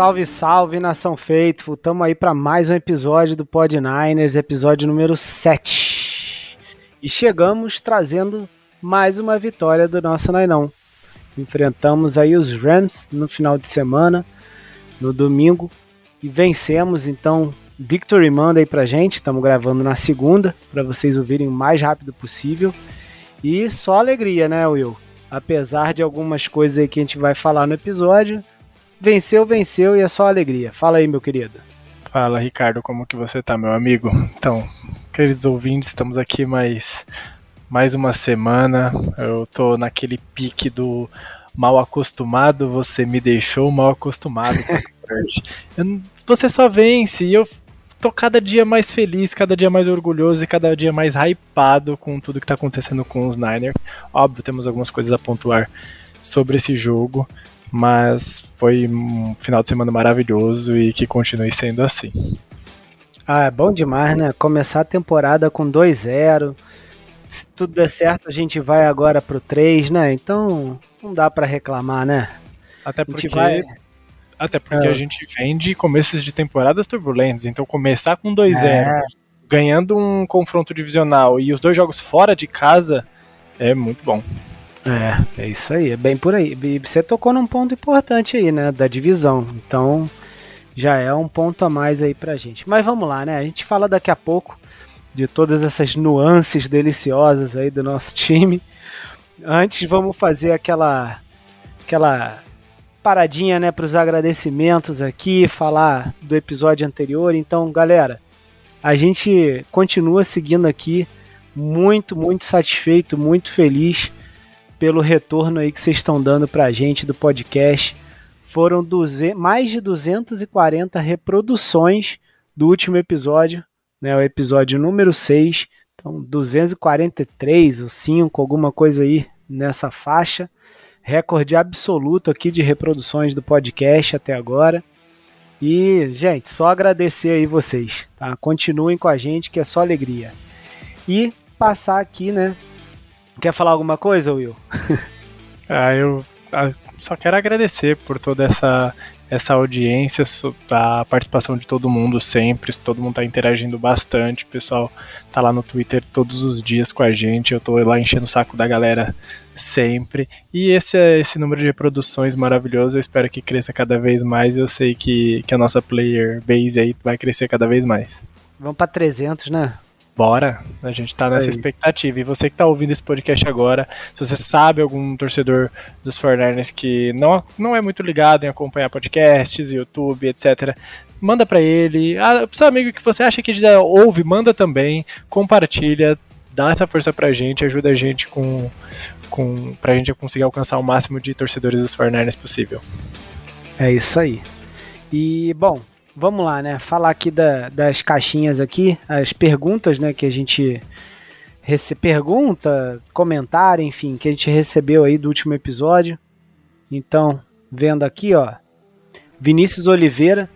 Salve, salve, nação Faithful. Tamo aí para mais um episódio do Pod Niners, episódio número 7. E chegamos trazendo mais uma vitória do nosso Nainão. Enfrentamos aí os Rams no final de semana, no domingo, e vencemos, então Victory manda aí pra gente, estamos gravando na segunda, para vocês ouvirem o mais rápido possível. E só alegria, né, Will? Apesar de algumas coisas aí que a gente vai falar no episódio, venceu, venceu e é só alegria. Fala aí, meu querido. Fala, Ricardo, como que você tá, meu amigo? Então, queridos ouvintes, estamos aqui mais mais uma semana. Eu tô naquele pique do mal acostumado, você me deixou mal acostumado. eu, você só vence e eu tô cada dia mais feliz, cada dia mais orgulhoso e cada dia mais hypado com tudo que tá acontecendo com os Niners. Óbvio, temos algumas coisas a pontuar sobre esse jogo, mas foi um final de semana maravilhoso e que continue sendo assim. Ah, é bom demais, né? Começar a temporada com 2-0. Se tudo der certo, a gente vai agora pro 3, né? Então, não dá para reclamar, né? Até porque vai... Até porque é. a gente vem de começos de temporadas turbulentos, então começar com 2-0, é. ganhando um confronto divisional e os dois jogos fora de casa é muito bom. É, é isso aí, é bem por aí. E você tocou num ponto importante aí, né, da divisão. Então, já é um ponto a mais aí pra gente. Mas vamos lá, né? A gente fala daqui a pouco de todas essas nuances deliciosas aí do nosso time. Antes, vamos fazer aquela aquela paradinha, né, para os agradecimentos aqui, falar do episódio anterior. Então, galera, a gente continua seguindo aqui muito, muito satisfeito, muito feliz pelo retorno aí que vocês estão dando para a gente do podcast. Foram 200, mais de 240 reproduções do último episódio, né, o episódio número 6. Então, 243 ou 5, alguma coisa aí nessa faixa. Recorde absoluto aqui de reproduções do podcast até agora. E, gente, só agradecer aí vocês, tá? Continuem com a gente que é só alegria. E passar aqui, né, Quer falar alguma coisa, Will? ah, eu ah, só quero agradecer por toda essa essa audiência, a participação de todo mundo sempre, todo mundo tá interagindo bastante, o pessoal tá lá no Twitter todos os dias com a gente, eu tô lá enchendo o saco da galera sempre. E esse esse número de reproduções maravilhoso, eu espero que cresça cada vez mais, eu sei que, que a nossa player base aí vai crescer cada vez mais. Vamos para 300, né? Bora, a gente tá nessa expectativa. E você que tá ouvindo esse podcast agora, se você sabe algum torcedor dos 49 que não, não é muito ligado em acompanhar podcasts, YouTube, etc., manda para ele. Ah, seu amigo que você acha que já ouve, manda também, compartilha, dá essa força pra gente, ajuda a gente com, com pra gente conseguir alcançar o máximo de torcedores dos 49 possível. É isso aí. E, bom, vamos lá, né? Falar aqui da, das caixinhas aqui, as perguntas, né, que a gente rece pergunta, comentário, enfim, que a gente recebeu aí do último episódio. Então, vendo aqui, ó, Vinícius Oliveira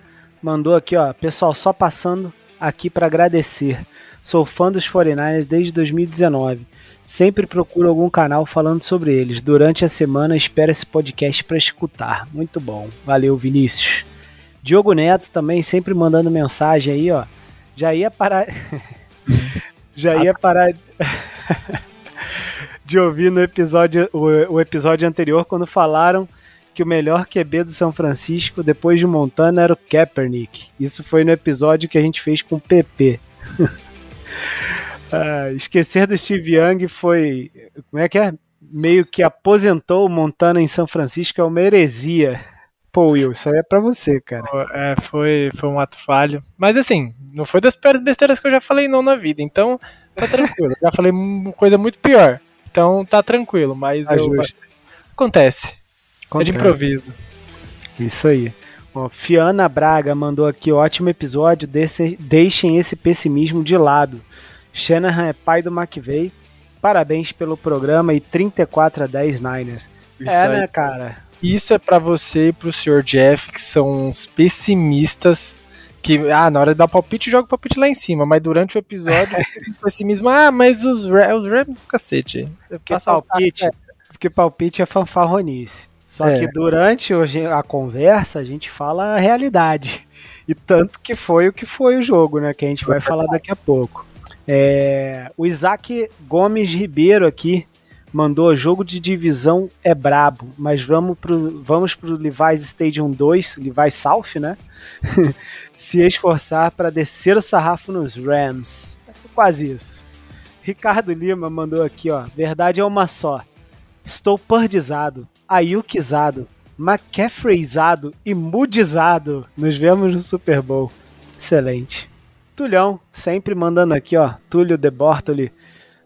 mandou aqui, ó, pessoal, só passando aqui para agradecer. Sou fã dos 49ers desde 2019. Sempre procuro algum canal falando sobre eles. Durante a semana espero esse podcast para escutar. Muito bom. Valeu, Vinícius. Diogo Neto também sempre mandando mensagem aí, ó. Já ia parar. Já ia parar de ouvir no episódio, o, o, episódio anterior quando falaram que o melhor QB do São Francisco depois de Montana era o Kaepernick. Isso foi no episódio que a gente fez com o PP. ah, esquecer do Steve Young foi. Como é que é? Meio que aposentou o Montana em São Francisco, é uma heresia. Pô, Will, isso aí é pra você, cara. É, foi, foi um ato falho. Mas assim, não foi das piores besteiras que eu já falei não na vida. Então, tá tranquilo. já falei coisa muito pior. Então, tá tranquilo. Mas eu, acontece. acontece. É de improviso. Isso aí. Ó, Fiana Braga mandou aqui, ótimo episódio. Desse, deixem esse pessimismo de lado. Shanahan é pai do McVeigh. Parabéns pelo programa e 34 a 10 Niners. Isso é, aí. né, cara? Isso é para você e pro Sr. Jeff, que são uns pessimistas. Que, ah, na hora de dar palpite, joga o palpite lá em cima, mas durante o episódio, pessimismo, ah, mas os, os Rams do cacete. Porque palpite, porque palpite é fanfarronice. Só é. que durante a conversa a gente fala a realidade. E tanto que foi o que foi o jogo, né? Que a gente vai falar daqui a pouco. É, o Isaac Gomes Ribeiro aqui mandou jogo de divisão é brabo, mas vamos pro, vamos pro Levi's Stadium 2, Levi's South, né? Se esforçar para descer o sarrafo nos Rams. Quase isso. Ricardo Lima mandou aqui, ó. Verdade é uma só. Estou perdizado, ayukizado, McCaffreyzado e mudizado. Nos vemos no Super Bowl. Excelente. Tulhão, sempre mandando aqui, ó. Túlio de Bortoli.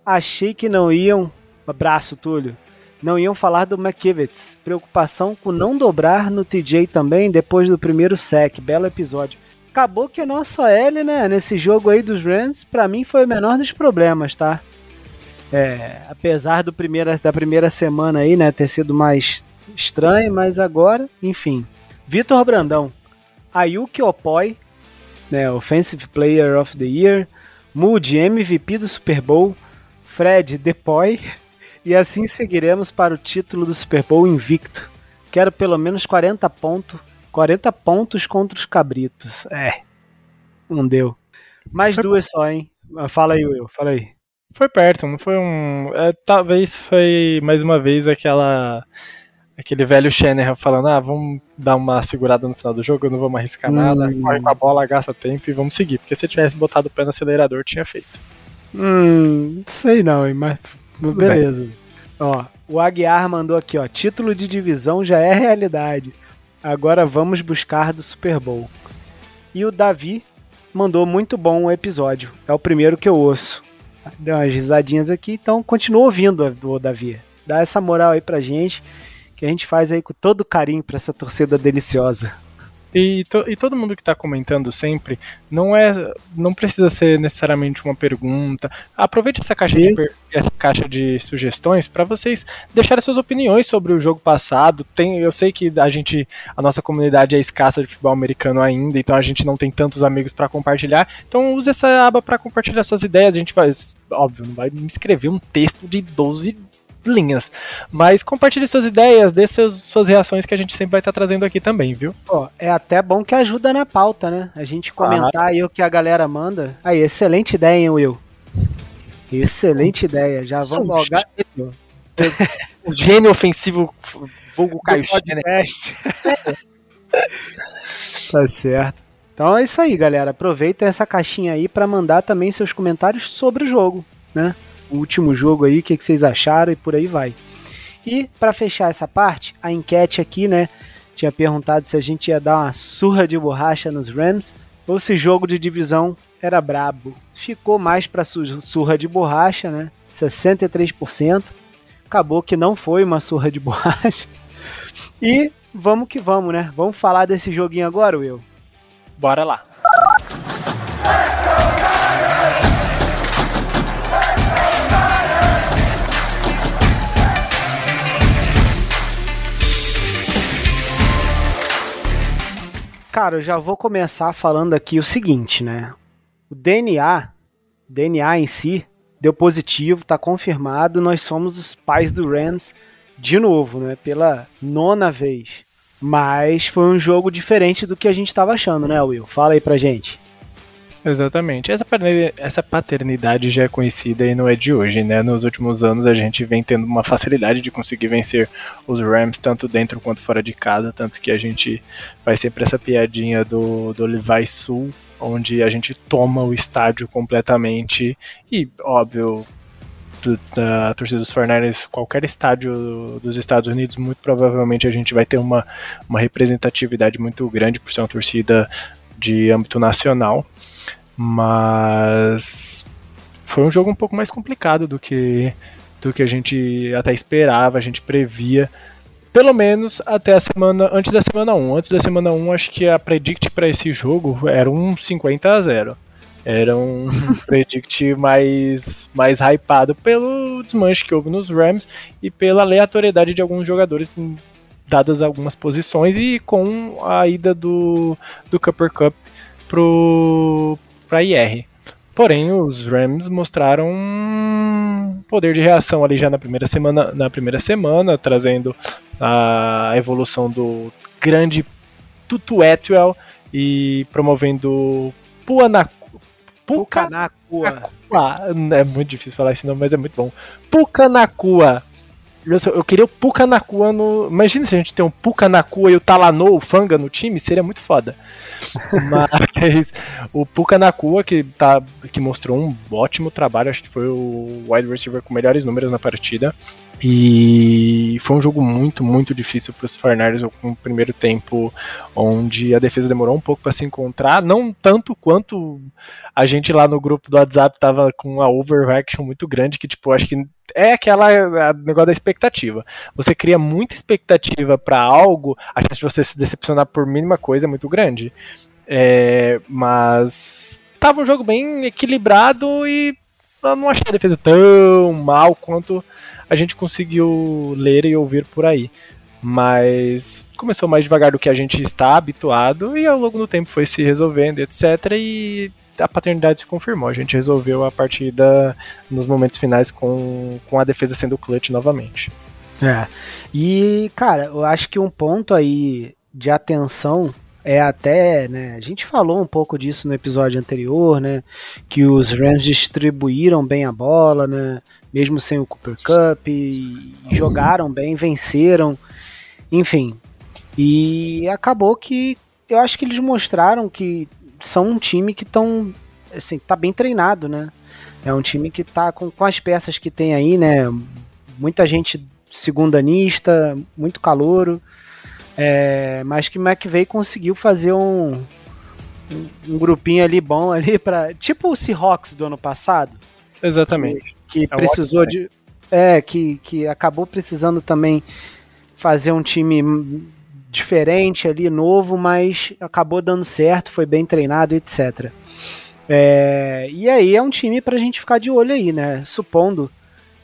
Achei que não iam Abraço, Túlio. Não iam falar do McKivitz. Preocupação com não dobrar no TJ também depois do primeiro sec. Belo episódio. Acabou que a nossa L, né, nesse jogo aí dos Rams, para mim foi o menor dos problemas, tá? É, apesar do primeira, da primeira semana aí, né, ter sido mais estranho, mas agora, enfim. Vitor Brandão, Ayuki Opoi, né, Offensive Player of the Year, Moody, MVP do Super Bowl, Fred Depoy, e assim seguiremos para o título do Super Bowl invicto. Quero pelo menos 40 pontos, 40 pontos contra os cabritos. É. Não deu. Mais foi duas só, hein? Fala aí, Will, fala aí. Foi perto, não foi um. É, talvez foi mais uma vez aquela. Aquele velho Shanahan falando, ah, vamos dar uma segurada no final do jogo, não vamos arriscar hum. nada, corre com a bola, gasta tempo e vamos seguir. Porque se tivesse botado o pé no acelerador, tinha feito. Hum, sei não, mas tudo Beleza. Bem. Ó, o Aguiar mandou aqui, ó. Título de divisão já é realidade. Agora vamos buscar do Super Bowl. E o Davi mandou muito bom o episódio. É o primeiro que eu ouço. Deu umas risadinhas aqui, então continua ouvindo o Davi. Dá essa moral aí pra gente, que a gente faz aí com todo carinho pra essa torcida deliciosa. E, to, e, todo mundo que está comentando sempre, não é, não precisa ser necessariamente uma pergunta. Aproveite essa caixa de, essa caixa de sugestões para vocês deixarem suas opiniões sobre o jogo passado. Tem, eu sei que a gente, a nossa comunidade é escassa de futebol americano ainda, então a gente não tem tantos amigos para compartilhar. Então use essa aba para compartilhar suas ideias. A gente vai, óbvio, não vai me escrever um texto de 12 linhas. Mas compartilhe suas ideias, dê seus, suas reações que a gente sempre vai estar tá trazendo aqui também, viu? Pô, é até bom que ajuda na pauta, né? A gente comentar ah. aí o que a galera manda. Aí, excelente ideia, hein, Will? Excelente ideia. Já vamos logar. o gênio ofensivo vulgo Caio Tá certo. Então é isso aí, galera. Aproveita essa caixinha aí para mandar também seus comentários sobre o jogo, né? O último jogo aí, o que, que vocês acharam e por aí vai. E para fechar essa parte, a enquete aqui, né? Tinha perguntado se a gente ia dar uma surra de borracha nos Rams ou se jogo de divisão era brabo. Ficou mais para surra de borracha, né? 63%. Acabou que não foi uma surra de borracha. E vamos que vamos, né? Vamos falar desse joguinho agora, Will? Bora lá. Cara, eu já vou começar falando aqui o seguinte, né? O DNA, DNA em si, deu positivo, tá confirmado. Nós somos os pais do Rams de novo, né? Pela nona vez. Mas foi um jogo diferente do que a gente estava achando, né, Will? Fala aí pra gente. Exatamente. Essa, essa paternidade já é conhecida e não é de hoje, né? Nos últimos anos a gente vem tendo uma facilidade de conseguir vencer os Rams, tanto dentro quanto fora de casa, tanto que a gente faz sempre essa piadinha do, do Levi Sul, onde a gente toma o estádio completamente e, óbvio, da torcida dos 49 qualquer estádio dos Estados Unidos, muito provavelmente a gente vai ter uma, uma representatividade muito grande por ser uma torcida de âmbito nacional mas foi um jogo um pouco mais complicado do que do que a gente até esperava, a gente previa. Pelo menos até a semana antes da semana 1. Antes da semana 1, acho que a predict para esse jogo era um 50 a 0. Era um predict mais mais hypado pelo desmanche que houve nos Rams e pela aleatoriedade de alguns jogadores dadas algumas posições e com a ida do do Cooper Cup pro para IR. Porém, os Rams mostraram um poder de reação ali já na primeira semana, na primeira semana, trazendo a evolução do grande Tutu Atwell e promovendo Puanaku. Pucanacua. É muito difícil falar esse nome, mas é muito bom. Pucanacua. Eu, queria o Pucanacua no. Imagina se a gente tem um Pucanacua e o Talano, o Fanga no time, seria muito foda. Mas o Pucanacua, que, tá, que mostrou um ótimo trabalho, acho que foi o wide receiver com melhores números na partida. E foi um jogo muito, muito difícil para os Fornarios com o primeiro tempo, onde a defesa demorou um pouco para se encontrar, não tanto quanto a gente lá no grupo do WhatsApp tava com uma overreaction muito grande, que tipo, acho que é aquela negócio da expectativa. Você cria muita expectativa para algo, a chance de você se decepcionar por mínima coisa é muito grande. É, mas tava um jogo bem equilibrado e eu não achei a defesa tão mal quanto a gente conseguiu ler e ouvir por aí. Mas começou mais devagar do que a gente está habituado e ao longo do tempo foi se resolvendo, etc. E a paternidade se confirmou. A gente resolveu a partida nos momentos finais com, com a defesa sendo clutch novamente. É. E, cara, eu acho que um ponto aí de atenção é até, né, a gente falou um pouco disso no episódio anterior, né, que os Rams distribuíram bem a bola, né, mesmo sem o Cooper Cup, e jogaram bem, venceram, enfim. E acabou que eu acho que eles mostraram que são um time que estão assim, tá bem treinado, né? É um time que tá com, com as peças que tem aí, né? Muita gente segundanista, muito calouro. É, mas que McVeigh conseguiu fazer um, um, um, grupinho ali bom ali para tipo o Seahawks do ano passado. Exatamente que é precisou de. É, que, que acabou precisando também fazer um time diferente ali, novo, mas acabou dando certo, foi bem treinado, etc. É, e aí é um time para a gente ficar de olho aí, né? Supondo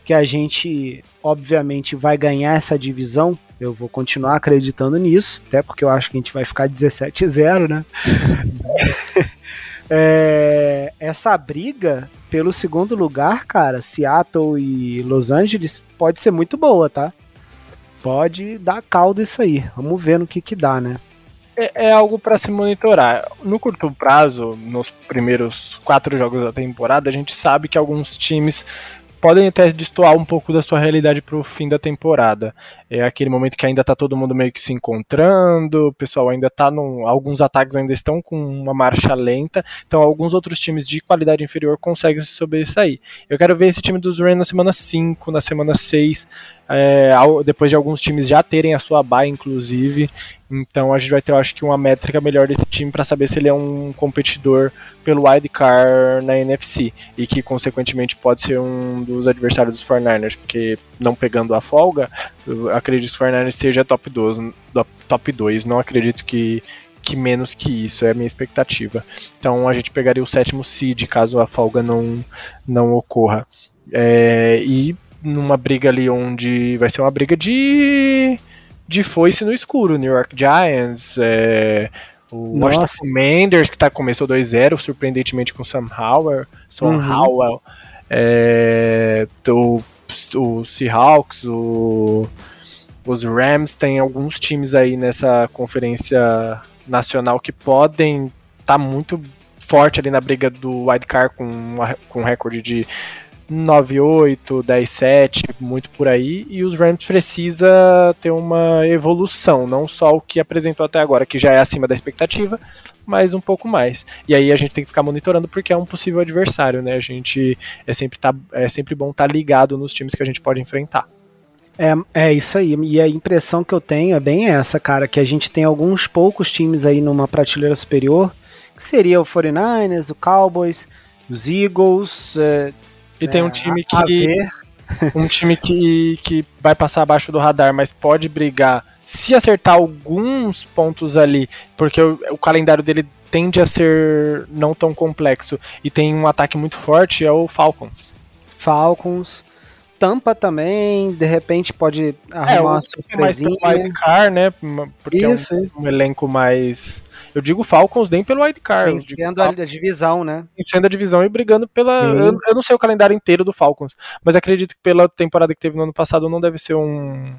que a gente, obviamente, vai ganhar essa divisão, eu vou continuar acreditando nisso, até porque eu acho que a gente vai ficar 17-0, né? é, essa briga pelo segundo lugar, cara, Seattle e Los Angeles, pode ser muito boa, tá? Pode dar caldo isso aí. Vamos ver no que que dá, né? É, é algo para se monitorar. No curto prazo, nos primeiros quatro jogos da temporada, a gente sabe que alguns times podem até destoar um pouco da sua realidade para o fim da temporada. É aquele momento que ainda está todo mundo meio que se encontrando, o pessoal ainda está num. Alguns ataques ainda estão com uma marcha lenta, então alguns outros times de qualidade inferior conseguem se sobressair. Eu quero ver esse time dos Rams na semana 5, na semana 6, é, depois de alguns times já terem a sua bye, inclusive. Então a gente vai ter, eu acho que, uma métrica melhor desse time para saber se ele é um competidor pelo wildcard na NFC e que, consequentemente, pode ser um dos adversários dos 49ers, porque não pegando a folga, acredito que o 49ers seja top 2, top 2 não acredito que que menos que isso, é a minha expectativa. Então a gente pegaria o sétimo seed caso a folga não, não ocorra. É, e numa briga ali onde vai ser uma briga de de foice no escuro, New York Giants, é, o Nossa. Washington Commanders que tá, começou 2-0, surpreendentemente com Sam Howell, Sam uhum. Howell, é, o, o Seahawks, o, os Rams, tem alguns times aí nessa conferência nacional que podem estar tá muito forte ali na briga do wildcard com, com um recorde de 9-8, 10-7, muito por aí, e os Rams precisa ter uma evolução, não só o que apresentou até agora, que já é acima da expectativa, mas um pouco mais. E aí a gente tem que ficar monitorando porque é um possível adversário, né? A gente é sempre, tá, é sempre bom estar tá ligado nos times que a gente pode enfrentar. É, é isso aí. E a impressão que eu tenho é bem essa, cara, que a gente tem alguns poucos times aí numa prateleira superior, que seria o 49ers, o Cowboys, os Eagles, é, e tem um é, time que. Um time que, que vai passar abaixo do radar, mas pode brigar. Se acertar alguns pontos ali, porque o, o calendário dele tende a ser não tão complexo e tem um ataque muito forte, é o Falcons. Falcons. Tampa também, de repente pode arrumar é, uma surpresinha. Mais car, né? Porque isso, é um, um, elenco mais eu digo Falcons nem pelo wildcard. Vencendo a, a divisão, né? Vencendo a divisão e brigando pela. Eu, eu, não sei o calendário inteiro do Falcons, mas acredito que pela temporada que teve no ano passado não deve ser um,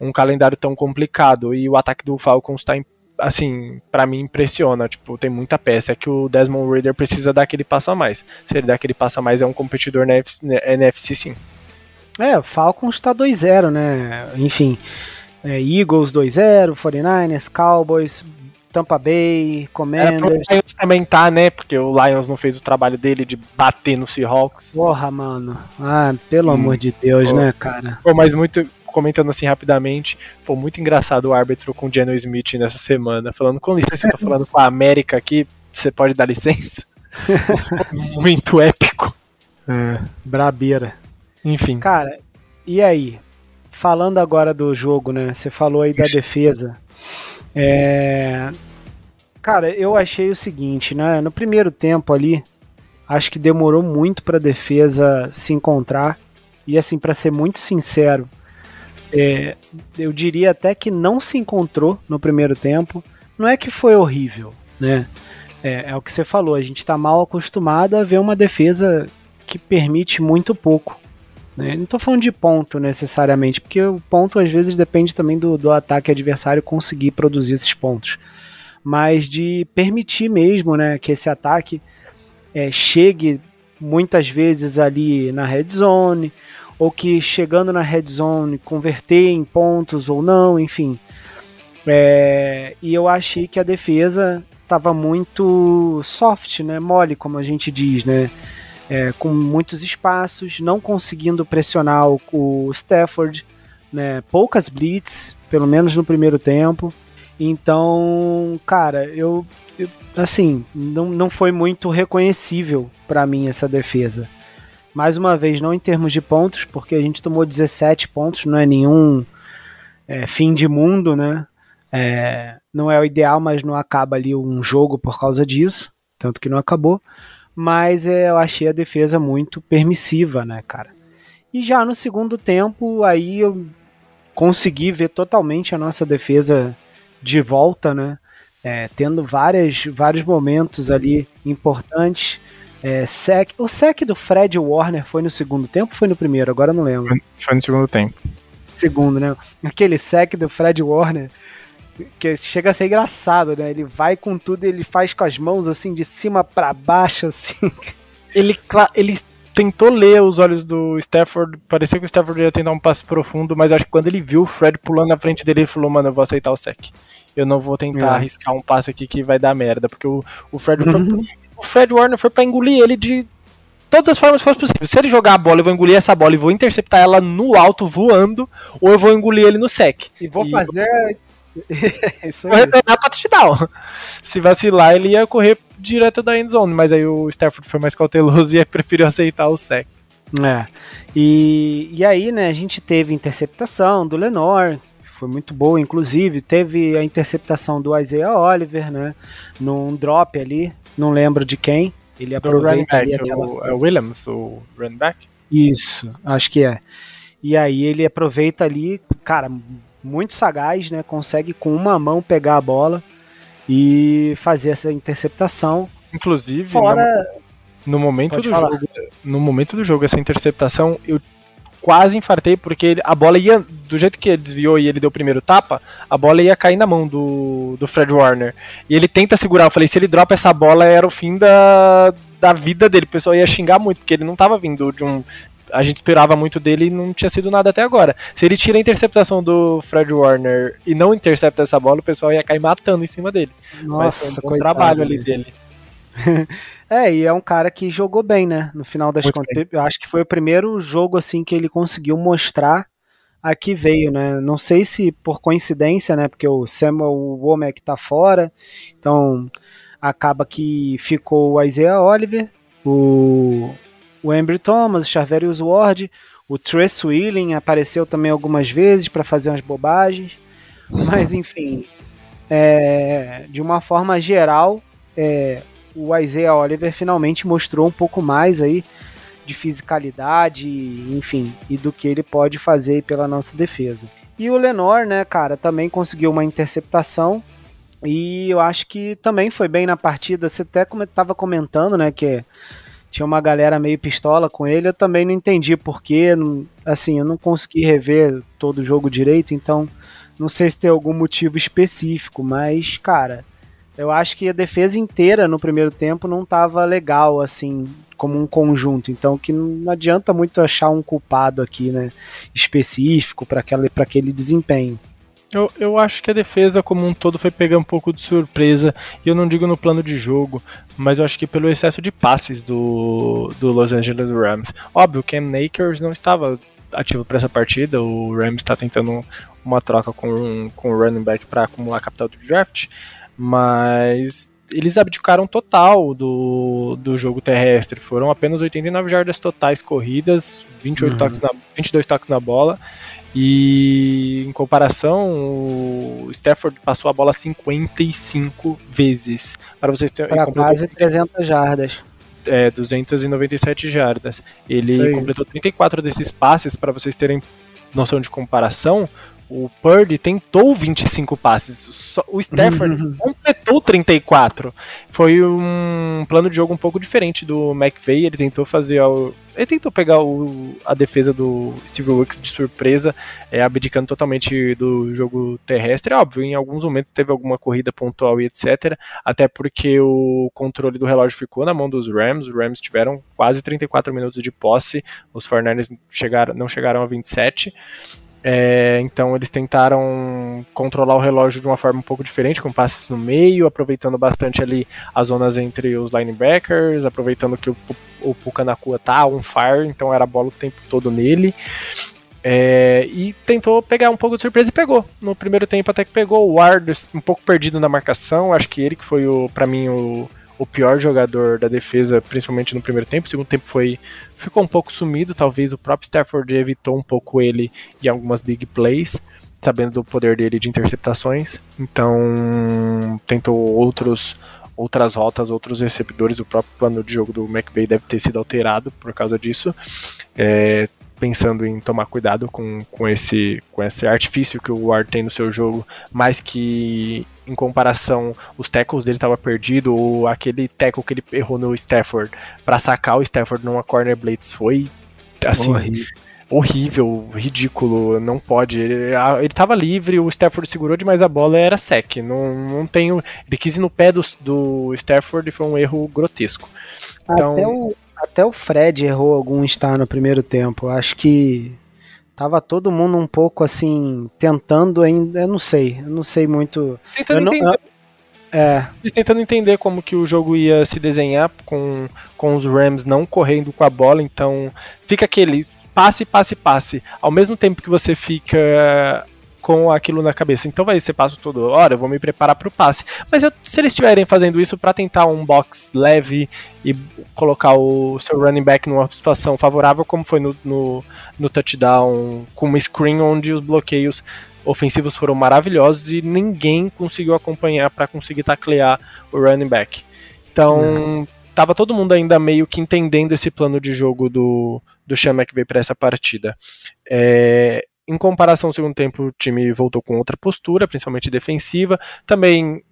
um calendário tão complicado. E o ataque do Falcons tá assim, para mim impressiona, tipo, tem muita peça, é que o Desmond Raider precisa dar aquele passo a mais. Se ele dar aquele passo a mais, é um competidor na NFC sim. É, o Falcons tá 2-0, né? Enfim, é, Eagles 2-0, 49ers, Cowboys, Tampa Bay, Commanders. É, o Lions também tá, né? Porque o Lions não fez o trabalho dele de bater no Seahawks. Porra, mano. Ah, pelo hum. amor de Deus, Pô. né, cara? Pô, mas muito, comentando assim rapidamente, pô, muito engraçado o árbitro com o Geno Smith nessa semana, falando, com licença, eu tô falando com a América aqui, você pode dar licença? muito épico. É, brabeira. Enfim. Cara, e aí? Falando agora do jogo, né? Você falou aí da defesa. É... Cara, eu achei o seguinte, né? No primeiro tempo ali, acho que demorou muito para a defesa se encontrar. E assim, para ser muito sincero, é, eu diria até que não se encontrou no primeiro tempo. Não é que foi horrível, né? É, é o que você falou, a gente está mal acostumado a ver uma defesa que permite muito pouco. Né? Não estou falando de ponto necessariamente, porque o ponto às vezes depende também do, do ataque adversário conseguir produzir esses pontos. Mas de permitir mesmo né, que esse ataque é, chegue muitas vezes ali na red zone, ou que chegando na red zone converter em pontos ou não, enfim. É, e eu achei que a defesa estava muito soft, né, mole, como a gente diz, né, é, com muitos espaços, não conseguindo pressionar o, o Stafford, né, poucas blitz, pelo menos no primeiro tempo. Então, cara, eu, eu assim, não, não foi muito reconhecível para mim essa defesa. Mais uma vez, não em termos de pontos, porque a gente tomou 17 pontos, não é nenhum é, fim de mundo, né? É, não é o ideal, mas não acaba ali um jogo por causa disso, tanto que não acabou. Mas é, eu achei a defesa muito permissiva, né, cara? E já no segundo tempo, aí eu consegui ver totalmente a nossa defesa de volta, né? É, tendo várias, vários momentos ali importantes. É, sec, o sec do Fred Warner foi no segundo tempo ou foi no primeiro? Agora não lembro. Foi no segundo tempo. Segundo, né? Aquele sec do Fred Warner que chega a ser engraçado, né? Ele vai com tudo, ele faz com as mãos assim de cima para baixo, assim. Ele, ele tentou ler os olhos do Stafford, parecia que o Stafford ia tentar um passe profundo, mas acho que quando ele viu o Fred pulando na frente dele, ele falou: Mano, eu vou aceitar o sec. Eu não vou tentar é. arriscar um passe aqui que vai dar merda, porque o, o Fred uhum o Fred Warner foi para engolir ele de todas as formas que fosse possível. Se ele jogar a bola, eu vou engolir essa bola e vou interceptar ela no alto voando, ou eu vou engolir ele no sec. E vou e fazer. Isso retornar pra touchdown. Se vacilar, ele ia correr direto da end zone, mas aí o Stafford foi mais cauteloso e preferiu aceitar o sec. É. E, e aí, né, a gente teve interceptação do Lenore, foi muito boa, inclusive. Teve a interceptação do Isaiah Oliver, né? Num drop ali, não lembro de quem. Ele aproveita ali aquela... o, é o Williams, o running back? Isso, acho que é. E aí ele aproveita ali, cara, muito sagaz, né? Consegue com uma mão pegar a bola e fazer essa interceptação. Inclusive, Fora... no, no momento do jogo, no momento do jogo essa interceptação, eu quase infartei, porque ele, a bola ia, do jeito que ele desviou e ele deu o primeiro tapa, a bola ia cair na mão do, do Fred Warner. E ele tenta segurar, eu falei, se ele dropa essa bola, era o fim da, da vida dele. O pessoal ia xingar muito, porque ele não estava vindo de um. A gente esperava muito dele e não tinha sido nada até agora. Se ele tira a interceptação do Fred Warner e não intercepta essa bola, o pessoal ia cair matando em cima dele. Nossa, Mas foi um trabalho ali dele. é, e é um cara que jogou bem, né? No final das contas. Eu acho que foi o primeiro jogo assim que ele conseguiu mostrar a que veio, né? Não sei se por coincidência, né? Porque o Samuel Womack tá fora, então acaba que ficou o Isaiah Oliver, o, o Embry Thomas, o Charverius Ward, o Tress Willing apareceu também algumas vezes para fazer umas bobagens, mas enfim, é, de uma forma geral, é, o Isaiah Oliver finalmente mostrou um pouco mais aí de fisicalidade, enfim, e do que ele pode fazer pela nossa defesa. E o Lenor, né, cara, também conseguiu uma interceptação e eu acho que também foi bem na partida. Você até estava comentando, né, que tinha uma galera meio pistola com ele, eu também não entendi porquê, assim, eu não consegui rever todo o jogo direito, então não sei se tem algum motivo específico, mas, cara, eu acho que a defesa inteira no primeiro tempo não tava legal, assim, como um conjunto. Então que não adianta muito achar um culpado aqui, né, específico para aquele desempenho. Eu, eu acho que a defesa como um todo foi pegar um pouco de surpresa, e eu não digo no plano de jogo, mas eu acho que pelo excesso de passes do, do Los Angeles Rams. Óbvio, Cam Nakers não estava ativo para essa partida, o Rams está tentando uma troca com, com o running back para acumular capital do draft, mas eles abdicaram total do, do jogo terrestre. Foram apenas 89 jardas totais corridas, 28 uhum. toques na, 22 toques na bola. E em comparação, o Stafford passou a bola 55 vezes. Para vocês terem quase 300 jardas. É, 297 jardas. Ele completou 34 desses passes, para vocês terem noção de comparação o Purdy tentou 25 passes, o Stafford uhum. completou 34. Foi um plano de jogo um pouco diferente do McVay, ele tentou fazer ele tentou pegar o, a defesa do Steve Wilkes de surpresa, é, abdicando totalmente do jogo terrestre. Óbvio, em alguns momentos teve alguma corrida pontual e etc. Até porque o controle do relógio ficou na mão dos Rams. Os Rams tiveram quase 34 minutos de posse, os 49ers chegaram, não chegaram a 27. É, então eles tentaram controlar o relógio de uma forma um pouco diferente, com passes no meio, aproveitando bastante ali as zonas entre os linebackers, aproveitando que o, o Pucanacua tá on fire, então era a bola o tempo todo nele. É, e tentou pegar um pouco de surpresa e pegou. No primeiro tempo até que pegou o Ward um pouco perdido na marcação, acho que ele que foi o para mim o, o pior jogador da defesa, principalmente no primeiro tempo. O segundo tempo foi ficou um pouco sumido, talvez o próprio Stafford evitou um pouco ele em algumas big plays, sabendo do poder dele de interceptações. Então, tentou outros outras rotas, outros recebedores, o próprio plano de jogo do McVay deve ter sido alterado por causa disso. É, pensando em tomar cuidado com, com, esse, com esse artifício que o Ward tem no seu jogo, mais que em comparação os tackles dele estava perdido ou aquele tackle que ele errou no Stafford para sacar o Stafford numa corner blitz foi assim horrível, horrível ridículo, não pode. Ele, ele tava livre, o Stafford segurou demais a bola, era sec. Não, não tenho, ele quis ir no pé do, do Stafford e foi um erro grotesco. Então, Até o até o Fred errou algum star no primeiro tempo. Acho que tava todo mundo um pouco assim, tentando ainda. Eu não sei, eu não sei muito. Tentando não, entender. É. Tentando entender como que o jogo ia se desenhar com, com os Rams não correndo com a bola, então fica aquele passe, passe, passe. Ao mesmo tempo que você fica com aquilo na cabeça. Então vai ser passo todo hora, eu vou me preparar para o passe. Mas eu, se eles estiverem fazendo isso para tentar um box leve e colocar o seu running back numa situação favorável, como foi no, no, no touchdown, com uma screen onde os bloqueios ofensivos foram maravilhosos e ninguém conseguiu acompanhar para conseguir taclear o running back. Então, uhum. tava todo mundo ainda meio que entendendo esse plano de jogo do, do Sean McVay para essa partida. É, em comparação ao segundo tempo, o time voltou com outra postura, principalmente defensiva. Também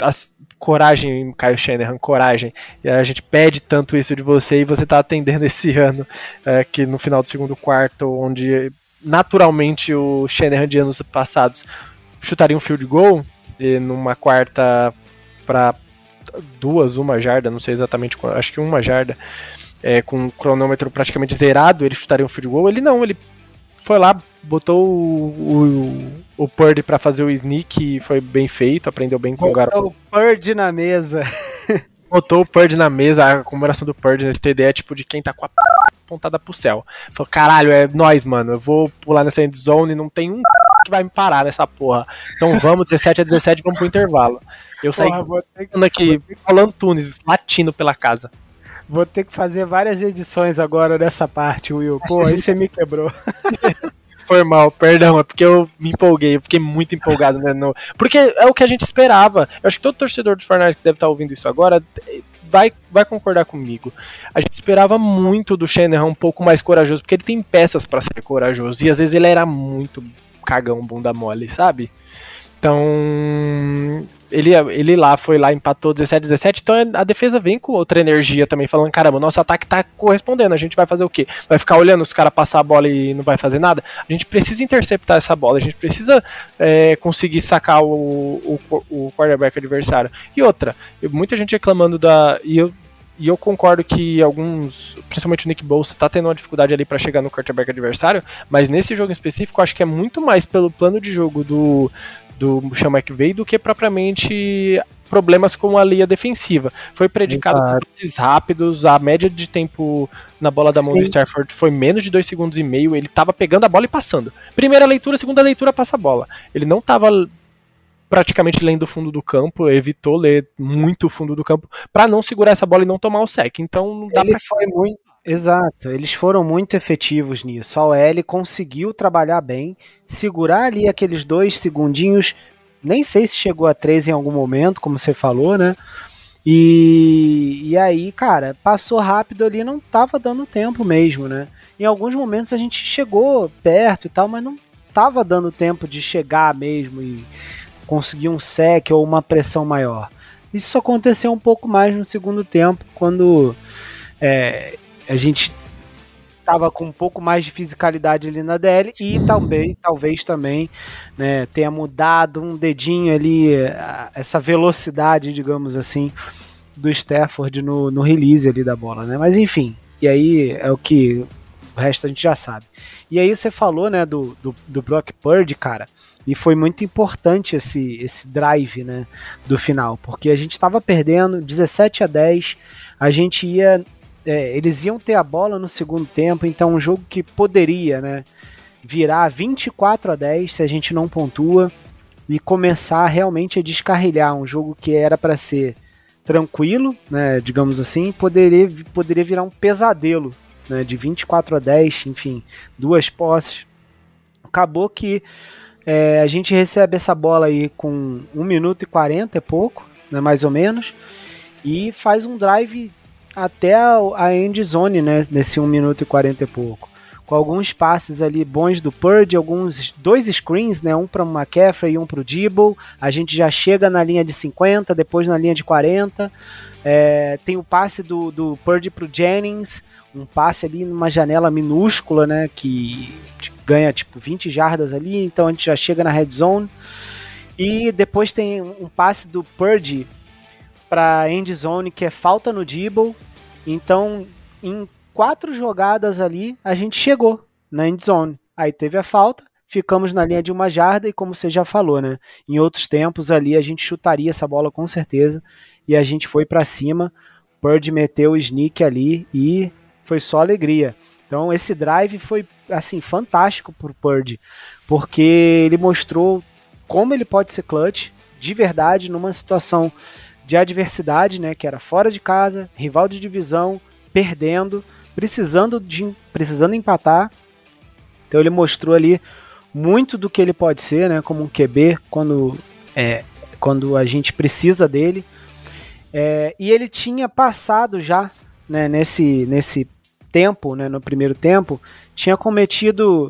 a coragem, Caio Shanahan, coragem. A gente pede tanto isso de você e você está atendendo esse ano, é, que no final do segundo quarto, onde naturalmente o Shanahan de anos passados chutaria um field goal, e numa quarta para duas, uma jarda, não sei exatamente, acho que uma jarda, é, com o cronômetro praticamente zerado, ele chutaria um field goal. Ele não, ele foi lá, botou o, o, o Purdy pra fazer o sneak e foi bem feito, aprendeu bem com botou o garoto. Botou o Purdy na mesa. botou o Purdy na mesa, a comemoração do Purdy nesse TD é tipo de quem tá com a apontada pro céu. Falou, caralho, é nós, mano. Eu vou pular nessa end zone, não tem um que vai me parar nessa porra. Então vamos, 17 a 17, vamos pro intervalo. Eu saí porra, aqui, falando Tunes, latindo pela casa. Vou ter que fazer várias edições agora dessa parte, Will. Pô, aí você me quebrou. Foi mal, perdão, é porque eu me empolguei, eu fiquei muito empolgado, né? No... Porque é o que a gente esperava. Eu acho que todo torcedor do Fortnite que deve estar ouvindo isso agora vai, vai concordar comigo. A gente esperava muito do Shanahan um pouco mais corajoso, porque ele tem peças para ser corajoso, e às vezes ele era muito cagão, bunda mole, sabe? Então, ele, ele lá foi lá, empatou 17 17, então a defesa vem com outra energia também, falando, caramba, nosso ataque tá correspondendo, a gente vai fazer o quê? Vai ficar olhando os caras passar a bola e não vai fazer nada? A gente precisa interceptar essa bola, a gente precisa é, conseguir sacar o, o, o quarterback adversário. E outra, muita gente reclamando da... E eu, e eu concordo que alguns, principalmente o Nick Bolsa, tá tendo uma dificuldade ali para chegar no quarterback adversário, mas nesse jogo em específico, acho que é muito mais pelo plano de jogo do, do Sean McVay do que propriamente problemas com a linha defensiva. Foi predicado passes rápidos, a média de tempo na bola da mão Sim. do Stafford foi menos de dois segundos e meio, ele estava pegando a bola e passando. Primeira leitura, segunda leitura, passa a bola. Ele não estava praticamente lendo o fundo do campo, evitou ler muito o fundo do campo para não segurar essa bola e não tomar o sec. Então não dá ele pra... foi muito Exato, eles foram muito efetivos nisso. A OL conseguiu trabalhar bem, segurar ali aqueles dois segundinhos, nem sei se chegou a três em algum momento, como você falou, né? E, e aí, cara, passou rápido ali, não tava dando tempo mesmo, né? Em alguns momentos a gente chegou perto e tal, mas não tava dando tempo de chegar mesmo e conseguir um sec ou uma pressão maior. Isso aconteceu um pouco mais no segundo tempo, quando é, a gente estava com um pouco mais de fisicalidade ali na DL e também, talvez também, né, tenha mudado um dedinho ali, essa velocidade, digamos assim, do Stafford no, no release ali da bola, né? Mas enfim, e aí é o que o resto a gente já sabe. E aí você falou, né, do, do, do Brock Purdy, cara, e foi muito importante esse, esse drive, né, do final, porque a gente estava perdendo 17 a 10, a gente ia é, eles iam ter a bola no segundo tempo, então um jogo que poderia, né, virar 24 a 10 se a gente não pontua e começar realmente a descarrilhar um jogo que era para ser tranquilo, né, digamos assim, poderia, poderia virar um pesadelo, né, de 24 a 10, enfim, duas posses. Acabou que é, a gente recebe essa bola aí com 1 minuto e 40 é pouco, né, mais ou menos, e faz um drive até a, a end zone, né, nesse 1 minuto e 40 e pouco. Com alguns passes ali bons do Purdy, alguns dois screens, né, um para o McCaffrey e um para o Dibble. A gente já chega na linha de 50, depois na linha de 40. É, tem o passe do, do Purdy para o Jennings, um passe ali numa janela minúscula, né, que ganha tipo 20 jardas ali, então a gente já chega na red zone. E depois tem um passe do Purdy para end zone que é falta no Dibble então, em quatro jogadas ali, a gente chegou na end zone. Aí teve a falta, ficamos na linha de uma jarda e como você já falou, né? Em outros tempos ali a gente chutaria essa bola com certeza e a gente foi para cima. Purdy meteu o sneak ali e foi só alegria. Então esse drive foi assim fantástico por Purdy, porque ele mostrou como ele pode ser clutch de verdade numa situação de adversidade, né, que era fora de casa, rival de divisão, perdendo, precisando de precisando empatar. Então ele mostrou ali muito do que ele pode ser, né, como um QB quando é, quando a gente precisa dele. É, e ele tinha passado já, né, nesse nesse tempo, né, no primeiro tempo, tinha cometido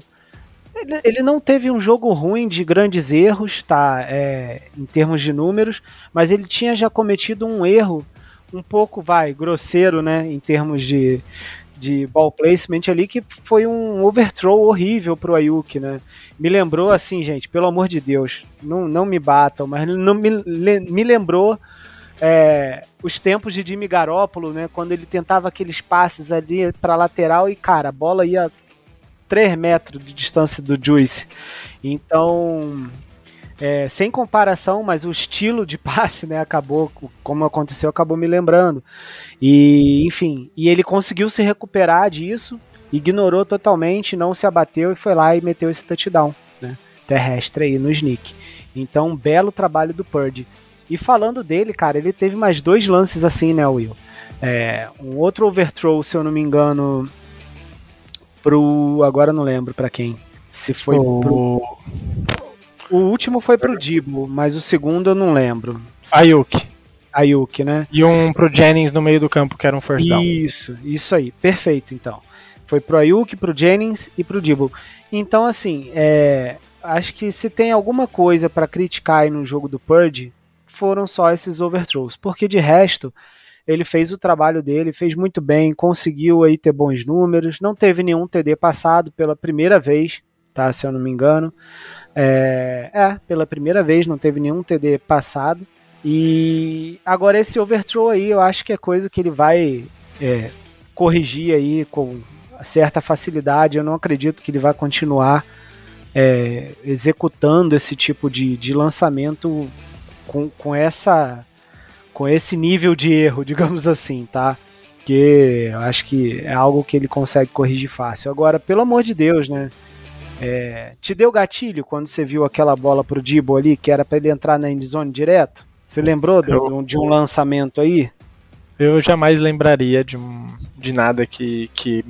ele, ele, não teve um jogo ruim de grandes erros, tá? É, em termos de números, mas ele tinha já cometido um erro um pouco, vai, grosseiro, né? Em termos de, de ball placement ali, que foi um overthrow horrível pro Ayuk, né? Me lembrou assim, gente, pelo amor de Deus, não, não me batam, mas não me, me lembrou é, os tempos de Jimmy Garoppolo, né? Quando ele tentava aqueles passes ali para lateral e, cara, a bola ia 3 metros de distância do Juice. Então, é, sem comparação, mas o estilo de passe, né, acabou, como aconteceu, acabou me lembrando. E, enfim, e ele conseguiu se recuperar disso, ignorou totalmente, não se abateu e foi lá e meteu esse touchdown, né, terrestre aí no sneak. Então, belo trabalho do Purdy. E falando dele, cara, ele teve mais dois lances assim, né, Will? É, um outro overthrow, se eu não me engano, pro. Agora não lembro para quem. Se foi o... pro. O último foi pro Dibo, mas o segundo eu não lembro. Ayuk. Ayuk, né? E um pro Jennings no meio do campo, que era um first down. Isso, isso aí. Perfeito, então. Foi pro Ayuk, pro Jennings e pro Dibo. Então, assim, é, acho que se tem alguma coisa para criticar aí no jogo do Purge, foram só esses overthrows, porque de resto ele fez o trabalho dele, fez muito bem, conseguiu aí ter bons números, não teve nenhum TD passado pela primeira vez, tá? Se eu não me engano. É, é pela primeira vez não teve nenhum TD passado. E agora esse overthrow aí, eu acho que é coisa que ele vai é, corrigir aí com certa facilidade. Eu não acredito que ele vai continuar é, executando esse tipo de, de lançamento com, com essa com esse nível de erro, digamos assim, tá? Que eu acho que é algo que ele consegue corrigir fácil. Agora, pelo amor de Deus, né? É, te deu gatilho quando você viu aquela bola pro Dibo ali, que era para ele entrar na endzone direto? Você lembrou de, eu, de um lançamento aí? Eu jamais lembraria de, um, de nada que, que,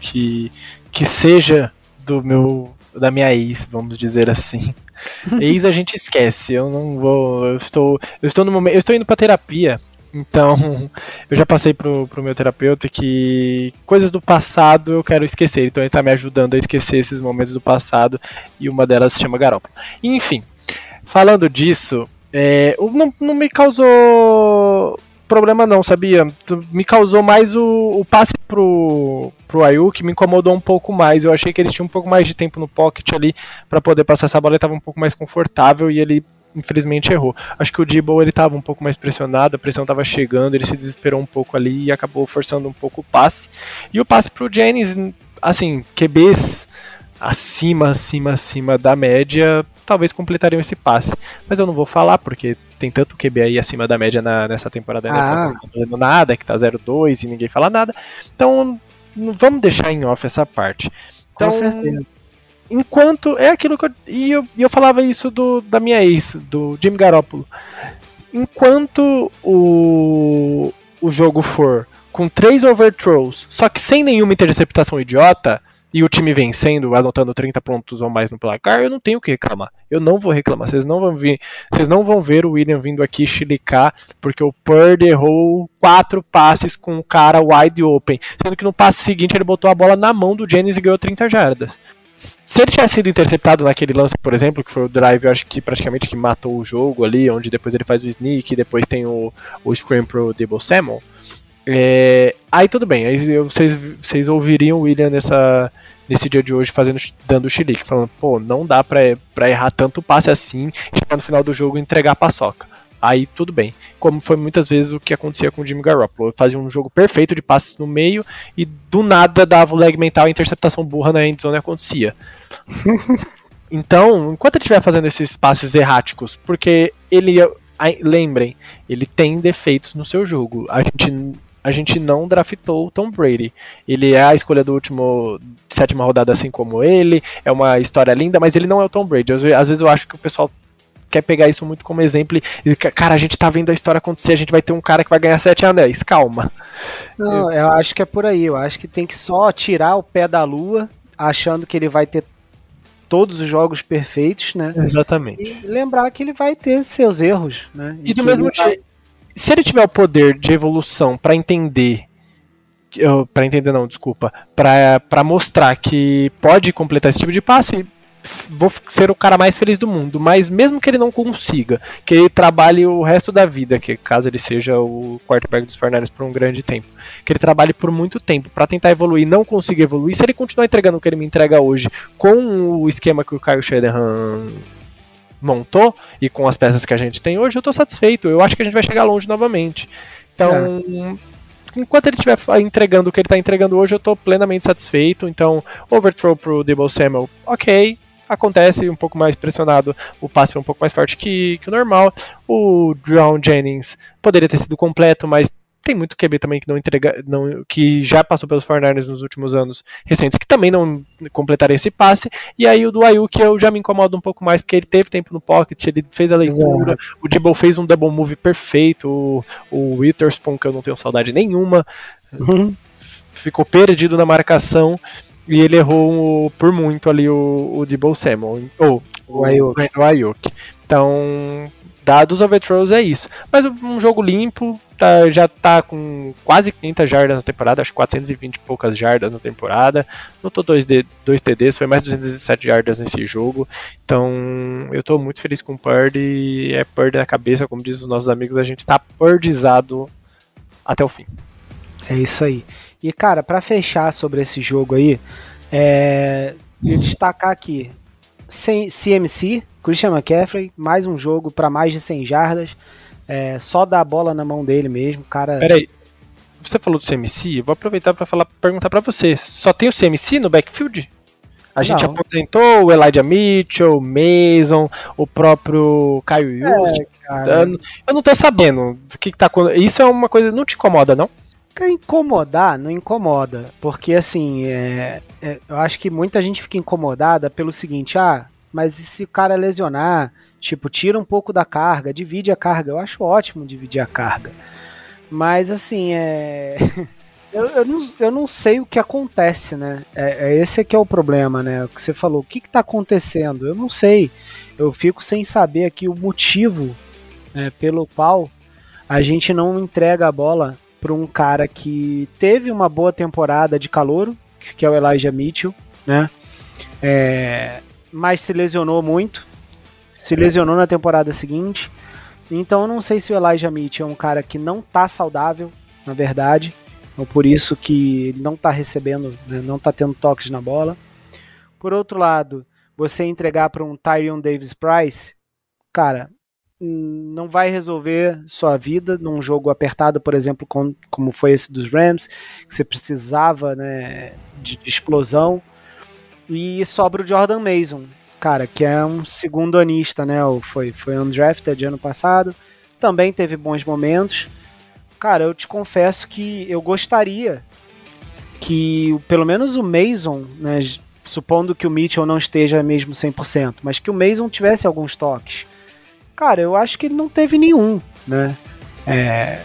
que, que seja do meu da minha ex, vamos dizer assim. ex a gente esquece. Eu não vou. Eu estou. Eu estou no momento. Eu estou indo pra terapia. Então, eu já passei pro, pro meu terapeuta que coisas do passado eu quero esquecer. Então ele tá me ajudando a esquecer esses momentos do passado. E uma delas se chama Garoppolo. Enfim, falando disso, é, não, não me causou problema não, sabia? Me causou mais o, o passe pro, pro Ayuk, me incomodou um pouco mais. Eu achei que ele tinha um pouco mais de tempo no pocket ali para poder passar essa bola, ele estava um pouco mais confortável e ele infelizmente errou. Acho que o Debo ele estava um pouco mais pressionado, a pressão estava chegando, ele se desesperou um pouco ali e acabou forçando um pouco o passe. E o passe pro Jennings, assim, QBs acima, acima, acima da média, talvez completariam esse passe. Mas eu não vou falar porque tem tanto QB aí acima da média na, nessa temporada ah. que não tá fazendo nada, que tá 0-2 e ninguém fala nada. Então, vamos deixar em off essa parte. Então, Com certeza. Enquanto. É aquilo que eu. E eu, eu falava isso do, da minha ex, do Jimmy Garoppolo. Enquanto o, o jogo for com três overthrows, só que sem nenhuma interceptação idiota, e o time vencendo, anotando 30 pontos ou mais no placar, eu não tenho o que reclamar. Eu não vou reclamar. Vocês não vão ver, vocês não vão ver o William vindo aqui chilicar, porque o Purdy errou quatro passes com o cara wide open, sendo que no passe seguinte ele botou a bola na mão do Jennings e ganhou 30 jardas. Se ele tivesse sido interceptado naquele lance, por exemplo, que foi o drive, eu acho que praticamente que matou o jogo ali, onde depois ele faz o sneak, depois tem o, o screen pro Debo Samuel, é, aí tudo bem, aí vocês, vocês ouviriam o William nessa, nesse dia de hoje fazendo, dando o chilique, falando, pô, não dá pra, pra errar tanto passe assim, chegar no final do jogo e entregar a paçoca. Aí tudo bem. Como foi muitas vezes o que acontecia com o Jimmy Garoppolo. Fazia um jogo perfeito de passes no meio e do nada dava o lag mental e interceptação burra na endzone acontecia. então, enquanto ele estiver fazendo esses passes erráticos, porque ele lembrem, ele tem defeitos no seu jogo. A gente a gente não draftou o Tom Brady. Ele é a escolha do último sétima rodada, assim como ele. É uma história linda, mas ele não é o Tom Brady. Às vezes eu acho que o pessoal quer pegar isso muito como exemplo e, cara, a gente tá vendo a história acontecer, a gente vai ter um cara que vai ganhar sete anéis, calma. Não, eu acho que é por aí, eu acho que tem que só tirar o pé da lua, achando que ele vai ter todos os jogos perfeitos, né? Exatamente. E lembrar que ele vai ter seus erros, né? E, e do mesmo jeito, se ele tiver o poder de evolução para entender para entender não, desculpa, para mostrar que pode completar esse tipo de passe, vou ser o cara mais feliz do mundo. Mas mesmo que ele não consiga, que ele trabalhe o resto da vida, que caso ele seja o quarterback dos Fernandes por um grande tempo, que ele trabalhe por muito tempo para tentar evoluir, não consiga evoluir, se ele continuar entregando o que ele me entrega hoje, com o esquema que o Kyle Shanahan montou e com as peças que a gente tem hoje, eu estou satisfeito. Eu acho que a gente vai chegar longe novamente. Então, é. enquanto ele estiver entregando o que ele está entregando hoje, eu estou plenamente satisfeito. Então, overthrow pro Debo Samuel, ok. Acontece um pouco mais pressionado, o passe foi um pouco mais forte que, que o normal. O Drown Jennings poderia ter sido completo, mas tem muito QB também que não entrega, não, que já passou pelos 49 nos últimos anos recentes, que também não completaria esse passe. E aí o do Ayuk eu já me incomodo um pouco mais, porque ele teve tempo no pocket, ele fez a leitura, Exato. o Dibble fez um double move perfeito, o, o Witherspoon, que eu não tenho saudade nenhuma, uhum. ficou perdido na marcação. E ele errou por muito ali o, o Debo Samuel, ou. O Ayuk. Então, dados overthrows é isso. Mas um jogo limpo, tá, já tá com quase 500 jardas na temporada, acho 420 e poucas jardas na temporada. Notou 2 dois TDs, foi mais 207 jardas nesse jogo. Então, eu tô muito feliz com o Purdy. É Purdy na cabeça, como dizem os nossos amigos, a gente tá Purdizado até o fim. É isso aí. E cara, para fechar sobre esse jogo aí, é, eu destacar aqui CMC, Christian McCaffrey, mais um jogo para mais de 100 jardas. É, só dar a bola na mão dele mesmo, cara. Peraí, você falou do CMC, eu vou aproveitar para falar, perguntar para você. Só tem o CMC no backfield? A gente não. aposentou o Elijah Mitchell, o Mason, o próprio Caio é, Eu não tô sabendo o que, que tá Isso é uma coisa. Não te incomoda, não? Incomodar não incomoda, porque assim, é, é, eu acho que muita gente fica incomodada pelo seguinte: ah, mas e se o cara lesionar? Tipo, tira um pouco da carga, divide a carga. Eu acho ótimo dividir a carga. Mas assim, é. eu, eu, não, eu não sei o que acontece, né? É, é esse que é o problema, né? O que você falou, o que está acontecendo? Eu não sei. Eu fico sem saber aqui o motivo é, pelo qual a gente não entrega a bola para um cara que teve uma boa temporada de calouro, que é o Elijah Mitchell, né? É, mas se lesionou muito. Se lesionou na temporada seguinte. Então não sei se o Elijah Mitchell é um cara que não tá saudável, na verdade. Então por isso que ele não tá recebendo, né, não tá tendo toques na bola. Por outro lado, você entregar para um Tyrion Davis Price, cara, não vai resolver sua vida num jogo apertado, por exemplo, com, como foi esse dos Rams, que você precisava né, de, de explosão. E sobra o Jordan Mason, cara, que é um segundo anista, né? Foi, foi undrafted ano passado. Também teve bons momentos. Cara, eu te confesso que eu gostaria que pelo menos o Mason, né, supondo que o Mitchell não esteja mesmo 100%, mas que o Mason tivesse alguns toques. Cara, eu acho que ele não teve nenhum, né? É,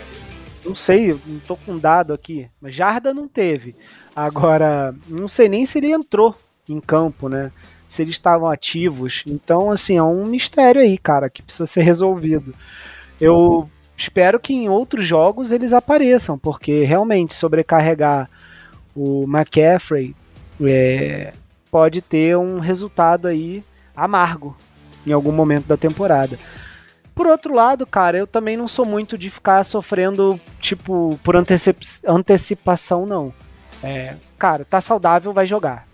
não sei, não tô com dado aqui, mas Jarda não teve. Agora, não sei nem se ele entrou em campo, né? Se eles estavam ativos. Então, assim, é um mistério aí, cara, que precisa ser resolvido. Eu espero que em outros jogos eles apareçam, porque realmente sobrecarregar o McCaffrey é, pode ter um resultado aí amargo em algum momento da temporada. Por outro lado, cara, eu também não sou muito de ficar sofrendo, tipo, por antecip antecipação, não. É, cara, tá saudável, vai jogar.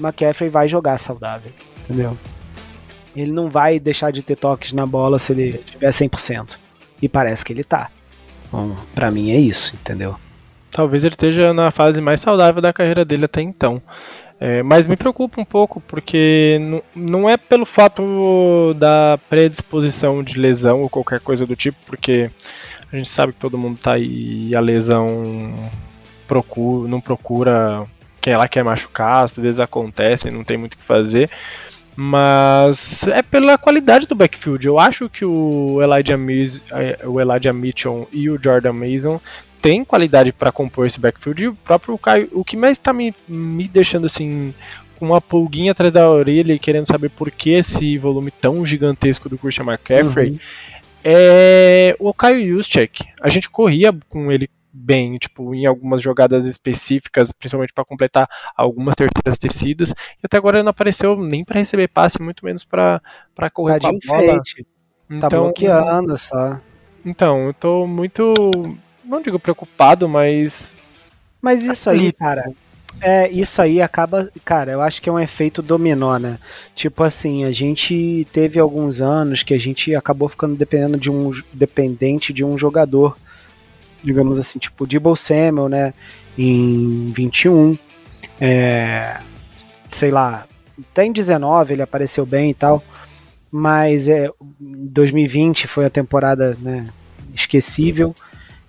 McCaffrey vai jogar saudável, entendeu? Ele não vai deixar de ter toques na bola se ele tiver 100%. E parece que ele tá. Bom, pra mim é isso, entendeu? Talvez ele esteja na fase mais saudável da carreira dele até então. É, mas me preocupa um pouco, porque não é pelo fato da predisposição de lesão ou qualquer coisa do tipo, porque a gente sabe que todo mundo tá aí e a lesão procura, não procura quem ela quer machucar, às vezes acontece, não tem muito o que fazer. Mas é pela qualidade do backfield. Eu acho que o Elijah, eh, o Elijah Mitchell e o Jordan Mason têm qualidade para compor esse backfield. E o próprio Caio, o que mais está me, me deixando assim com uma pulguinha atrás da orelha e querendo saber por que esse volume tão gigantesco do Christian McCaffrey uhum. é o Caio Juszczyk. A gente corria com ele bem, tipo, em algumas jogadas específicas, principalmente para completar algumas terceiras tecidas, e até agora não apareceu nem para receber passe, muito menos para correr tá com a bola. Tá então, tá bloqueando só. Então, eu tô muito, não digo preocupado, mas mas isso aí, cara, é, isso aí acaba, cara, eu acho que é um efeito dominó, né? Tipo assim, a gente teve alguns anos que a gente acabou ficando dependendo de um dependente de um jogador digamos assim, tipo Debo Samuel, né, em 21, é, sei lá, até em 19 ele apareceu bem e tal, mas é, 2020 foi a temporada né, esquecível.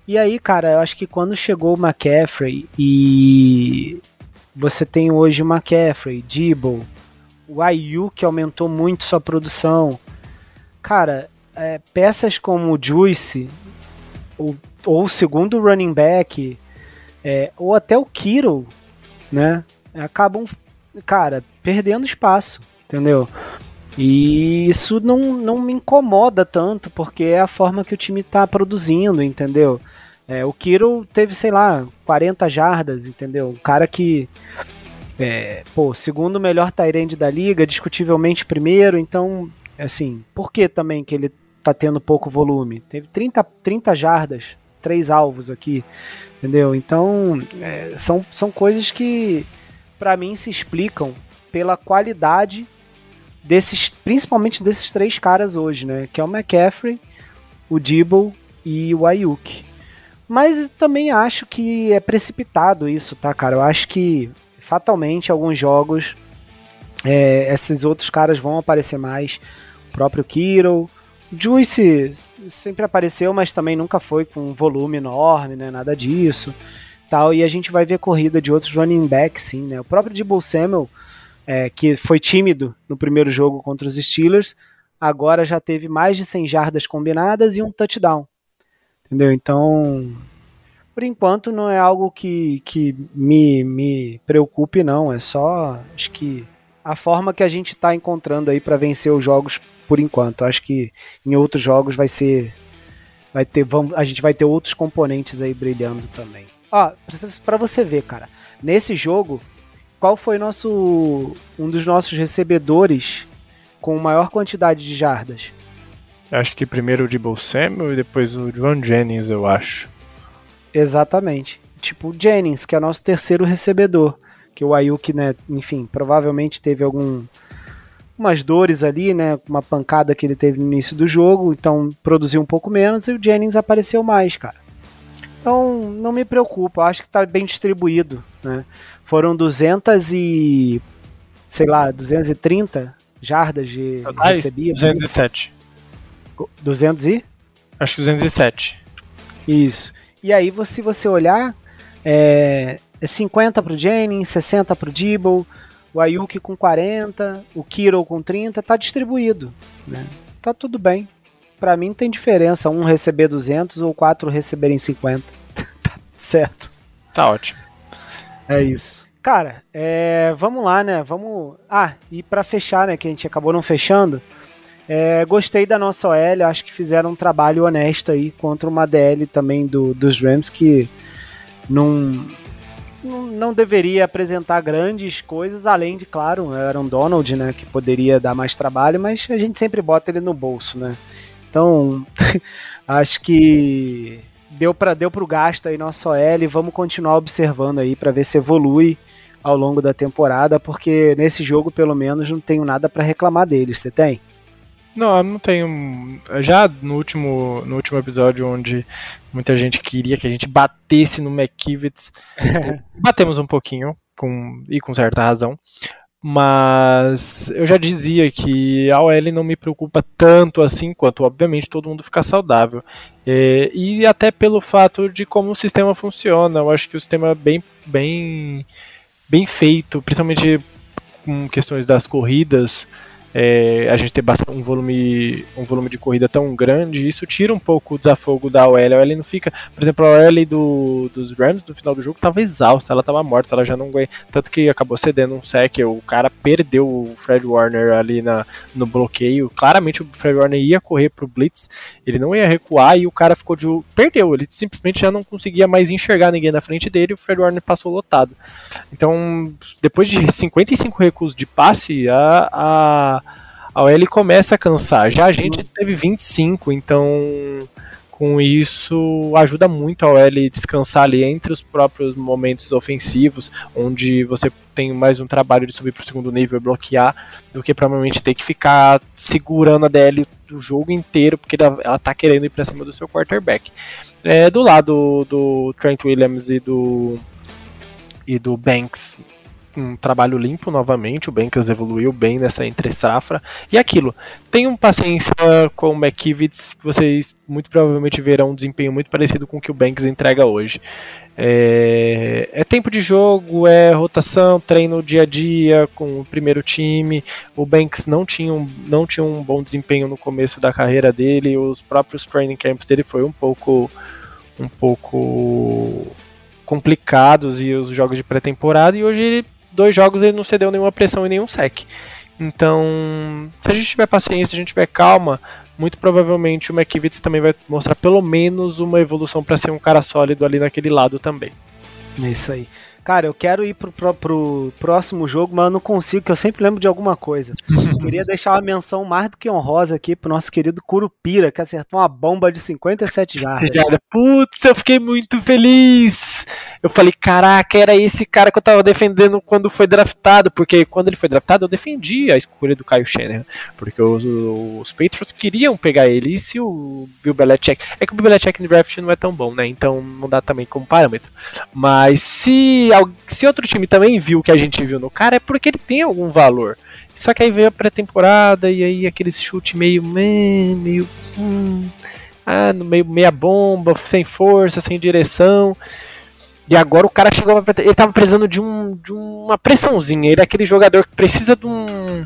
E aí, cara, eu acho que quando chegou o McCaffrey e você tem hoje o McCaffrey, Debo, o Ayu que aumentou muito sua produção, cara, é, peças como o Juice, o ou o segundo running back, é, ou até o Kiro, né? Acabam, cara, perdendo espaço, entendeu? E isso não, não me incomoda tanto, porque é a forma que o time está produzindo, entendeu? É, o Kiro teve, sei lá, 40 jardas, entendeu? Um cara que. É, pô, segundo melhor Tyrande da liga, discutivelmente primeiro, então, assim, por que também que ele tá tendo pouco volume? Teve 30, 30 jardas, três alvos aqui, entendeu? Então, é, são, são coisas que, para mim, se explicam pela qualidade desses, principalmente desses três caras hoje, né? Que é o McCaffrey, o Dibble e o Ayuk. Mas também acho que é precipitado isso, tá, cara? Eu acho que fatalmente alguns jogos é, esses outros caras vão aparecer mais. O próprio Kiro, Juice sempre apareceu, mas também nunca foi com um volume enorme, né? Nada disso. Tal, e a gente vai ver corrida de outros running backs, sim, né? O próprio Debo Samuel é, que foi tímido no primeiro jogo contra os Steelers, agora já teve mais de 100 jardas combinadas e um touchdown. Entendeu? Então, por enquanto não é algo que, que me, me preocupe, não. É só, acho que a forma que a gente está encontrando aí para vencer os jogos por enquanto. Acho que em outros jogos vai ser, vai ter, vamos, a gente vai ter outros componentes aí brilhando também. Ó, para você ver, cara, nesse jogo qual foi nosso um dos nossos recebedores com maior quantidade de jardas? Acho que primeiro o Debo Samuel e depois o John Jennings, eu acho. Exatamente. Tipo o Jennings, que é o nosso terceiro recebedor. Que o Ayuk, né, enfim, provavelmente teve algum umas dores ali, né, uma pancada que ele teve no início do jogo, então produziu um pouco menos e o Jennings apareceu mais, cara. Então, não me preocupa, acho que está bem distribuído, né? Foram 200 e sei lá, 230 jardas de Totais, recebia. 207. 200 e? Acho que 207. Isso. E aí, se você olhar, é 50 pro Jennings, 60 pro Dibble, o Ayuki com 40, o Kiro com 30, tá distribuído, né? Tá tudo bem. Para mim tem diferença um receber 200 ou quatro receberem 50. tá certo. Tá ótimo. É isso. Cara, é, vamos lá, né? Vamos. Ah, e para fechar, né? Que a gente acabou não fechando. É, gostei da nossa OL, acho que fizeram um trabalho honesto aí contra uma DL também do, dos Rams que não, não, deveria apresentar grandes coisas, além de, claro, era um Donald, né? Que poderia dar mais trabalho, mas a gente sempre bota ele no bolso, né? Então, acho que deu para deu pro gasto aí nosso OL, vamos continuar observando aí para ver se evolui ao longo da temporada, porque nesse jogo pelo menos não tenho nada para reclamar deles. Você tem? Não, eu não tenho. Já no último, no último episódio, onde muita gente queria que a gente batesse no McKivitz, batemos um pouquinho, com, e com certa razão. Mas eu já dizia que a OL não me preocupa tanto assim, quanto obviamente todo mundo ficar saudável. É, e até pelo fato de como o sistema funciona. Eu acho que o sistema é bem, bem, bem feito, principalmente com questões das corridas é, a gente ter bastante, um volume um volume de corrida tão grande, isso tira um pouco o desafogo da OL. A OL não fica, por exemplo, a OL do, dos Rams no final do jogo estava exausta, ela estava morta, ela já não aguenta, tanto que acabou cedendo um sec, o cara perdeu o Fred Warner ali na, no bloqueio. Claramente o Fred Warner ia correr pro blitz, ele não ia recuar e o cara ficou de perdeu, ele simplesmente já não conseguia mais enxergar ninguém na frente dele, e o Fred Warner passou lotado. Então, depois de 55 recuos de passe, a, a a OL começa a cansar. Já a gente teve 25, então com isso ajuda muito a OL descansar ali entre os próprios momentos ofensivos, onde você tem mais um trabalho de subir para o segundo nível e bloquear, do que provavelmente ter que ficar segurando a DL o jogo inteiro, porque ela está querendo ir para cima do seu quarterback. É, do lado do Trent Williams e do e do Banks um trabalho limpo novamente, o Banks evoluiu bem nessa entre safra. E aquilo, tenham paciência com o McKivitz, que vocês muito provavelmente verão um desempenho muito parecido com o que o Banks entrega hoje. É, é, tempo de jogo, é rotação, treino dia a dia com o primeiro time. O Banks não tinha, um, não tinha um bom desempenho no começo da carreira dele, os próprios training camps dele foi um pouco um pouco complicados e os jogos de pré-temporada e hoje ele dois jogos ele não cedeu nenhuma pressão e nenhum sec. Então, se a gente tiver paciência, se a gente tiver calma, muito provavelmente o McVitts também vai mostrar pelo menos uma evolução para ser um cara sólido ali naquele lado também. É isso aí. Cara, eu quero ir pro, pro, pro, próximo jogo, mas eu não consigo, que eu sempre lembro de alguma coisa. Queria deixar uma menção mais do que honrosa aqui pro nosso querido Curupira, que acertou uma bomba de 57 jardas. Putz, eu fiquei muito feliz! Eu falei, caraca, era esse cara que eu tava defendendo quando foi draftado, porque quando ele foi draftado eu defendi a escolha do Kyle Shanahan, porque os, os Patriots queriam pegar ele, e se o Bill Belichick... É que o Bill Belichick no draft não é tão bom, né, então não dá também como parâmetro. Mas se, se outro time também viu o que a gente viu no cara, é porque ele tem algum valor. Só que aí veio a pré-temporada e aí aquele chute meio... meio... Hum, ah, meio meia bomba, sem força, sem direção... E agora o cara chegou. Ele tava precisando de, um, de uma pressãozinha. Ele é aquele jogador que precisa de um,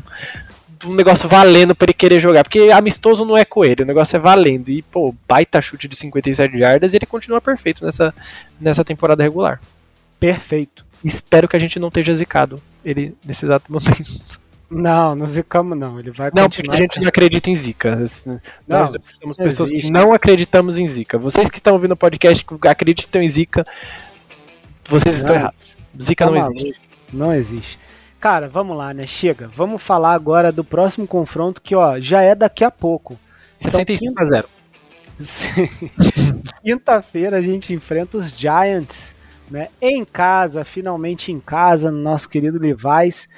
de um negócio valendo para ele querer jogar. Porque amistoso não é com ele, o negócio é valendo. E, pô, baita chute de 57 jardas e ele continua perfeito nessa, nessa temporada regular. Perfeito. Espero que a gente não esteja zicado ele nesse exato momento. Não, não zicamos não. Ele vai Não, porque a gente não acredita em zica. Não, Nós somos pessoas existe. que não acreditamos em zica. Vocês que estão ouvindo o podcast que acreditam em zica, vocês estão errados. Zika tá não existe. Não existe. Cara, vamos lá, né? Chega. Vamos falar agora do próximo confronto que, ó, já é daqui a pouco. 65 então, a 0. Quinta-feira a gente enfrenta os Giants, né? Em casa, finalmente em casa, no nosso querido Levi's.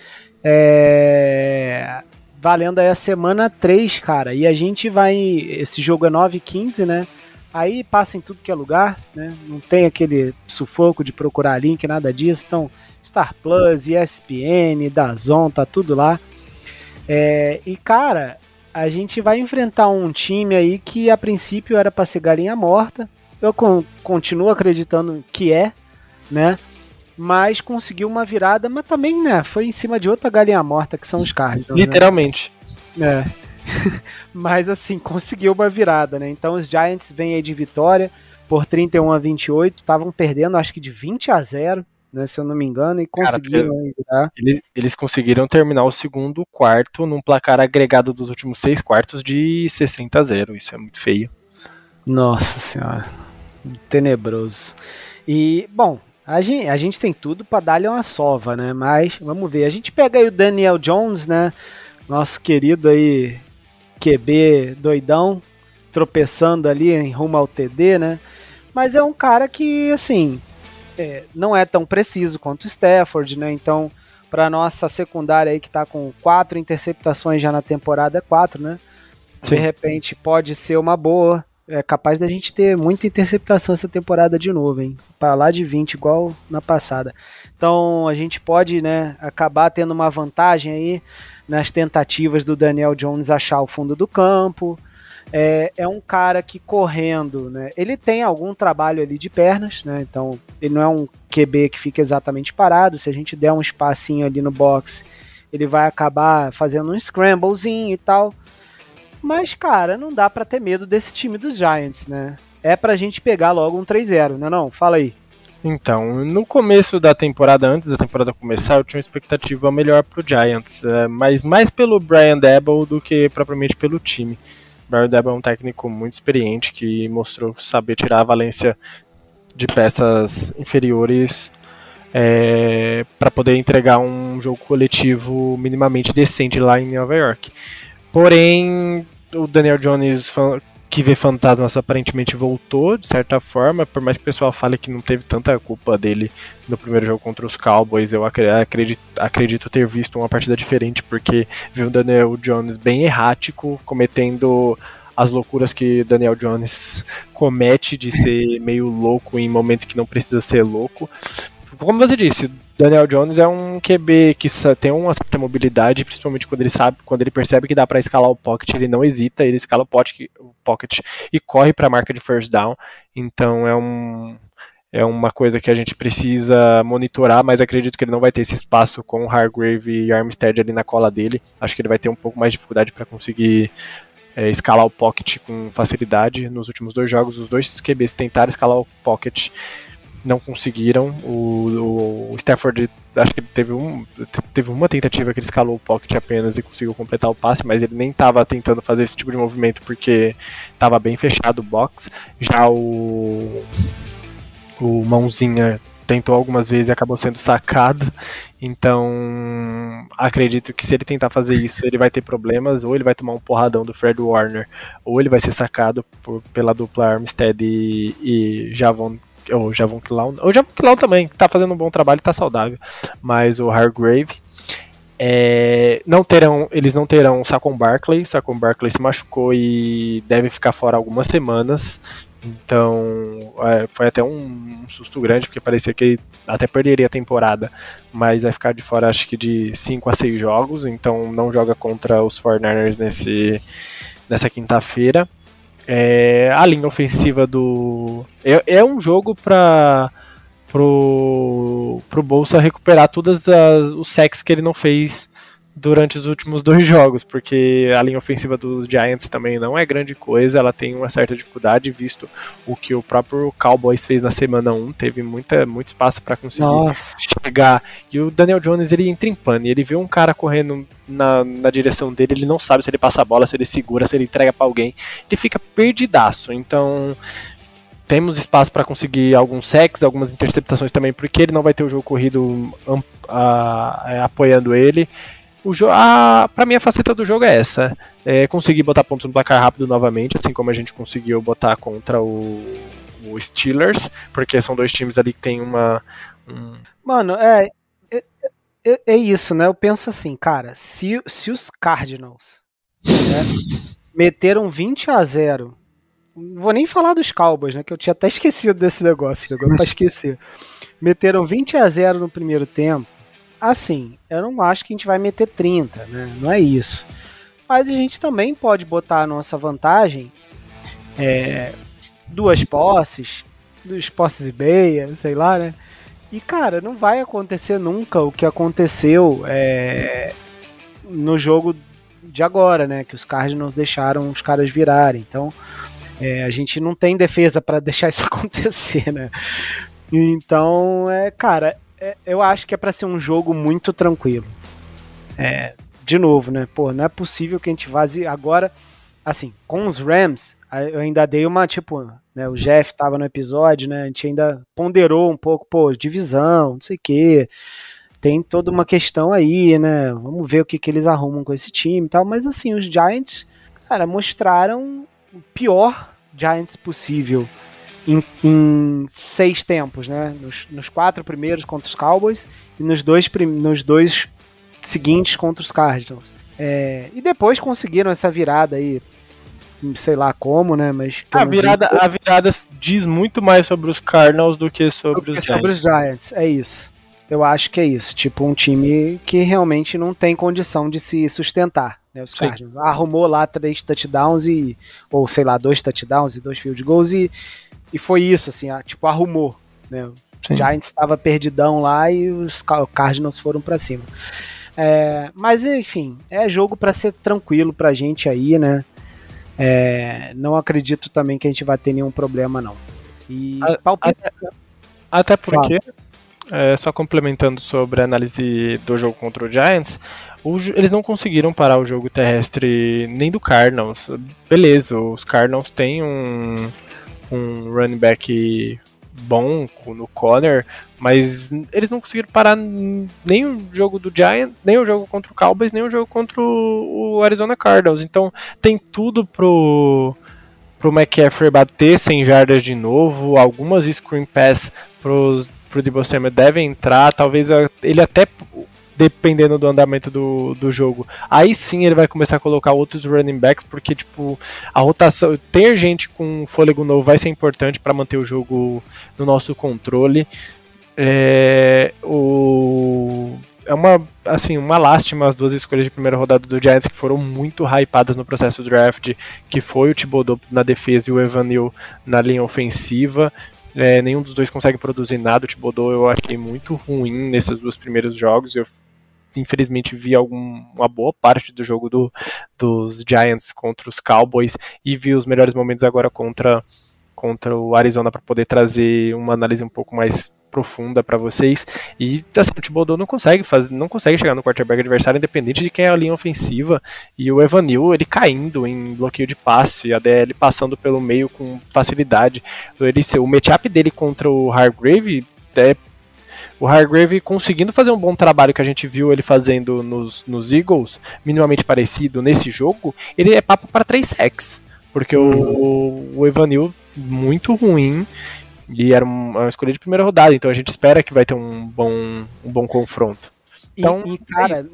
É... Valendo aí a semana 3, cara. E a gente vai. Esse jogo é 9h15, né? Aí passa em tudo que é lugar, né? Não tem aquele sufoco de procurar link, nada disso. Então, Star Plus, ESPN, Dazon, tá tudo lá. É, e cara, a gente vai enfrentar um time aí que a princípio era para ser galinha morta. Eu con continuo acreditando que é, né? Mas conseguiu uma virada, mas também, né? Foi em cima de outra galinha morta que são os Cardinals. Né? Literalmente. Né? É. Mas assim, conseguiu uma virada, né? Então os Giants vêm aí de vitória por 31 a 28, estavam perdendo acho que de 20 a 0, né, se eu não me engano, e conseguiram Cara. Eles, eles conseguiram terminar o segundo quarto num placar agregado dos últimos seis quartos de 60 a 0. Isso é muito feio. Nossa senhora. Tenebroso. E, bom, a gente, a gente tem tudo para dar-lhe uma sova, né? Mas vamos ver. A gente pega aí o Daniel Jones, né? Nosso querido aí QB doidão, tropeçando ali em rumo ao TD, né? Mas é um cara que, assim, é, não é tão preciso quanto o Stafford, né? Então, para nossa secundária aí que tá com quatro interceptações já na temporada, é quatro, né? Sim. De repente pode ser uma boa. É capaz da gente ter muita interceptação essa temporada de novo, hein? Para lá de 20, igual na passada. Então a gente pode, né, acabar tendo uma vantagem aí nas tentativas do Daniel Jones achar o fundo do campo. É, é um cara que correndo, né? Ele tem algum trabalho ali de pernas, né? Então ele não é um QB que fica exatamente parado. Se a gente der um espacinho ali no box, ele vai acabar fazendo um scramblezinho e tal. Mas, cara, não dá para ter medo desse time dos Giants, né? É pra gente pegar logo um 3-0, né não? Fala aí. Então, no começo da temporada, antes da temporada começar, eu tinha uma expectativa melhor pro Giants, é, mas mais pelo Brian Debble do que propriamente pelo time. O Brian Debble é um técnico muito experiente que mostrou saber tirar a valência de peças inferiores é, para poder entregar um jogo coletivo minimamente decente lá em Nova York. Porém, o Daniel Jones que vê fantasmas aparentemente voltou, de certa forma, por mais que o pessoal fale que não teve tanta culpa dele no primeiro jogo contra os Cowboys, eu acredito, acredito ter visto uma partida diferente, porque viu o Daniel Jones bem errático, cometendo as loucuras que Daniel Jones comete de ser meio louco em momentos que não precisa ser louco. Como você disse, Daniel Jones é um QB que tem uma certa mobilidade, principalmente quando ele sabe, quando ele percebe que dá para escalar o pocket, ele não hesita, ele escala o pocket, e corre para a marca de first down. Então é um é uma coisa que a gente precisa monitorar, mas acredito que ele não vai ter esse espaço com o Hargrave e Armstead ali na cola dele. Acho que ele vai ter um pouco mais de dificuldade para conseguir é, escalar o pocket com facilidade. Nos últimos dois jogos, os dois QBs tentaram escalar o pocket não conseguiram. O, o Stafford, acho que teve, um, teve uma tentativa que ele escalou o pocket apenas e conseguiu completar o passe, mas ele nem estava tentando fazer esse tipo de movimento porque estava bem fechado o box. Já o, o Mãozinha tentou algumas vezes e acabou sendo sacado. Então, acredito que se ele tentar fazer isso, ele vai ter problemas, ou ele vai tomar um porradão do Fred Warner, ou ele vai ser sacado por, pela dupla Armstead e, e Javon ou Javon Clown, ou Javon Clown também, tá fazendo um bom trabalho, tá saudável, mas o Hargrave é, não terão, eles não terão Saquon Barkley, Saquon Barkley se machucou e deve ficar fora algumas semanas, então é, foi até um, susto grande, porque parecia que até perderia a temporada, mas vai ficar de fora acho que de 5 a 6 jogos, então não joga contra os 49ers nesse, nessa quinta-feira. É, a linha ofensiva do. É, é um jogo para pro, pro Bolsa recuperar todos os sacks que ele não fez durante os últimos dois jogos, porque a linha ofensiva dos Giants também não é grande coisa, ela tem uma certa dificuldade, visto o que o próprio Cowboys fez na semana 1, teve muita, muito espaço para conseguir Nossa. chegar. E o Daniel Jones, ele entra em pane, ele vê um cara correndo na, na direção dele, ele não sabe se ele passa a bola, se ele segura, se ele entrega para alguém, ele fica perdidaço. Então, temos espaço para conseguir alguns sacks, algumas interceptações também, porque ele não vai ter o jogo corrido um, a, apoiando ele o jogo, para mim a faceta do jogo é essa, é conseguir botar pontos no placar rápido novamente, assim como a gente conseguiu botar contra o, o Steelers, porque são dois times ali que tem uma um... Mano, é, é, é, é, isso, né? Eu penso assim, cara, se, se os Cardinals né, meteram 20 a 0 não vou nem falar dos Cowboys, né? Que eu tinha até esquecido desse negócio, negócio pra esquecer. Meteram 20 a 0 no primeiro tempo Assim, eu não acho que a gente vai meter 30, né? Não é isso. Mas a gente também pode botar a nossa vantagem é, duas posses, duas posses e meia, sei lá, né? E cara, não vai acontecer nunca o que aconteceu é, no jogo de agora, né? Que os Cardinals deixaram os caras virarem. Então, é, a gente não tem defesa para deixar isso acontecer, né? Então, é, cara, é, eu acho que é para ser um jogo muito tranquilo. É, de novo, né? Pô, não é possível que a gente vaze agora. Assim, com os Rams, eu ainda dei uma, tipo, né? O Jeff tava no episódio, né? A gente ainda ponderou um pouco, pô, divisão, não sei o quê. Tem toda uma questão aí, né? Vamos ver o que, que eles arrumam com esse time e tal. Mas assim, os Giants, cara, mostraram o pior Giants possível em, em seis tempos, né? Nos, nos, quatro primeiros contra os Cowboys e nos dois, nos dois seguintes contra os Cardinals. É, e depois conseguiram essa virada aí, sei lá como, né? Mas a virada, vi... a virada diz muito mais sobre os Cardinals do que sobre, do que os, sobre Giants. os Giants. É isso. Eu acho que é isso. Tipo, um time que realmente não tem condição de se sustentar. Né, os Cardinals. Arrumou lá três touchdowns e. Ou sei lá, dois touchdowns e dois field goals e e foi isso, assim, tipo, arrumou. Né? O Giants estava perdidão lá e os Cardinals foram para cima. É, mas enfim, é jogo para ser tranquilo pra gente aí, né? É, não acredito também que a gente vai ter nenhum problema, não. E até, até porque, é, só complementando sobre a análise do jogo contra o Giants, o, eles não conseguiram parar o jogo terrestre nem do Cardinals. Beleza, os Cardinals têm um um running back bom no corner, mas eles não conseguiram parar nem o jogo do Giants, nem o jogo contra o Cowboys, nem o jogo contra o Arizona Cardinals. Então tem tudo pro pro McCaffrey bater 100 jardas de novo, algumas screen pass pro pro Debo Samuel devem entrar, talvez ele até dependendo do andamento do, do jogo. Aí sim ele vai começar a colocar outros running backs, porque tipo, a rotação, ter gente com fôlego novo vai ser importante para manter o jogo no nosso controle. É, o, é uma, assim, uma lástima as duas escolhas de primeira rodada do Giants que foram muito hypadas no processo draft, que foi o Thibodeau na defesa e o Evanil na linha ofensiva. É, nenhum dos dois consegue produzir nada. O Thibodeau eu achei muito ruim nesses dois primeiros jogos. Eu infelizmente vi algum, uma boa parte do jogo do, dos Giants contra os Cowboys e vi os melhores momentos agora contra contra o Arizona para poder trazer uma análise um pouco mais profunda para vocês. E assim, o Thibodeau não consegue fazer, não consegue chegar no quarterback adversário independente de quem é a linha ofensiva. E o Evanil, ele caindo em bloqueio de passe, a DL passando pelo meio com facilidade. Ele, o matchup dele contra o Hargrave é o Hargrave conseguindo fazer um bom trabalho que a gente viu ele fazendo nos, nos Eagles, minimamente parecido nesse jogo, ele é papo para 3 sacks. Porque o, o Evanil, muito ruim, e era uma escolha de primeira rodada, então a gente espera que vai ter um bom, um bom confronto. Então, e, e cara,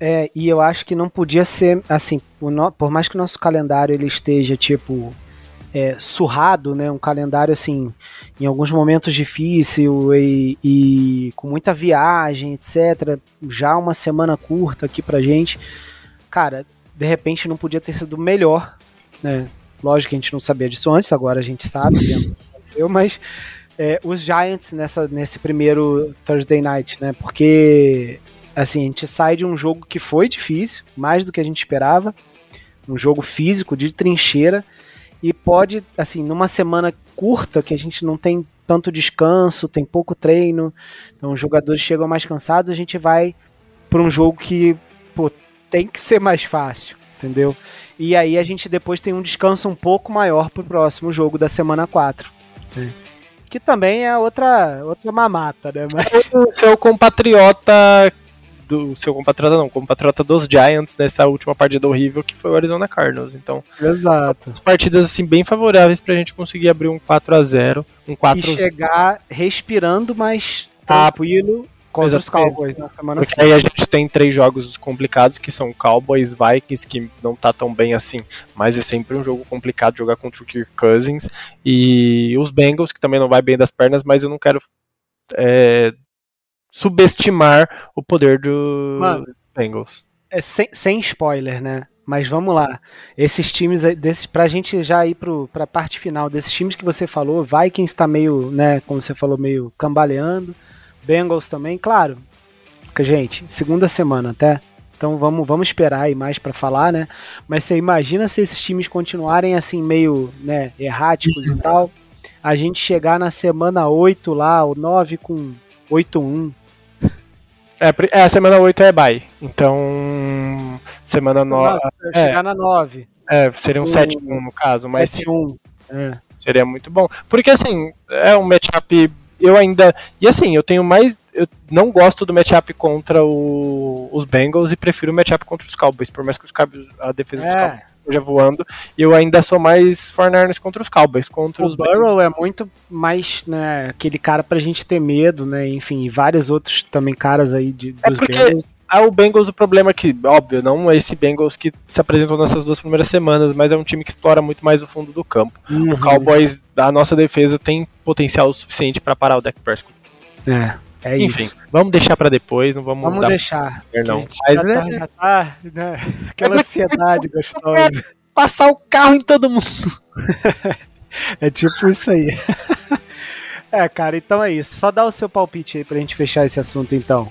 é, é, e eu acho que não podia ser assim, por mais que o nosso calendário ele esteja tipo é, surrado, né? Um calendário assim, em alguns momentos difícil e, e, com muita viagem, etc. Já uma semana curta aqui pra gente. Cara, de repente não podia ter sido melhor, né? Lógico que a gente não sabia disso antes, agora a gente sabe, aconteceu, mas é, os Giants nessa, nesse primeiro Thursday Night, né? Porque assim, a gente sai de um jogo que foi difícil, mais do que a gente esperava, um jogo físico de trincheira e pode, assim, numa semana curta que a gente não tem tanto descanso, tem pouco treino, então os jogadores chegam mais cansados, a gente vai para um jogo que pô, tem que ser mais fácil, entendeu? E aí a gente depois tem um descanso um pouco maior pro próximo jogo da semana 4. Né? Que também é outra, outra mamata, né? Mas... O seu compatriota do seu compatriota não, compatriota dos Giants nessa última partida horrível que foi o Arizona Cardinals. Então, exato. Partidas assim bem favoráveis pra gente conseguir abrir um 4 a 0, um 4 e chegar respirando mais tranquilo contra os Cowboys na semana Porque aí a gente tem três jogos complicados que são Cowboys, Vikings, que não tá tão bem assim, mas é sempre um jogo complicado jogar contra o Kirk Cousins e os Bengals, que também não vai bem das pernas, mas eu não quero é, subestimar o poder do Mano, Bengals. É sem, sem spoiler, né? Mas vamos lá. Esses times, desses, pra gente já ir pro, pra parte final, desses times que você falou, Vikings tá meio, né, como você falou, meio cambaleando. Bengals também, claro. Gente, segunda semana até. Então vamos, vamos esperar aí mais para falar, né? Mas você imagina se esses times continuarem assim, meio né, erráticos e tal. A gente chegar na semana 8 lá, o 9 com 8-1, é, é, a semana 8 é bye. Então, semana 9. É, chegar na 9. É, seria um 7-1 no caso, mas. 7-1. É. Seria muito bom. Porque assim, é um matchup. Eu ainda. E assim, eu tenho mais. Eu não gosto do matchup contra o, os Bengals e prefiro o matchup contra os Cowboys. Por mais que os Cowboys, a defesa é. dos Cowboys esteja voando. Eu ainda sou mais Fornarnes contra os Cowboys. Contra o os Burrow é muito mais né, aquele cara pra gente ter medo, né? Enfim, e vários outros também caras aí de, é dos porque... Bengals. Ah, o Bengals, o problema é que, óbvio, não é esse Bengals que se apresentou nessas duas primeiras semanas, mas é um time que explora muito mais o fundo do campo. Uhum. O Cowboys, a nossa defesa, tem potencial suficiente para parar o Dak Prescott. É, é Enfim, isso. vamos deixar para depois, não vamos Vamos deixar. Não. Mas já, é... tá, já tá, né? Aquela ansiedade gostosa. Passar o carro em todo mundo. é tipo isso aí. é, cara, então é isso. Só dá o seu palpite aí pra gente fechar esse assunto então.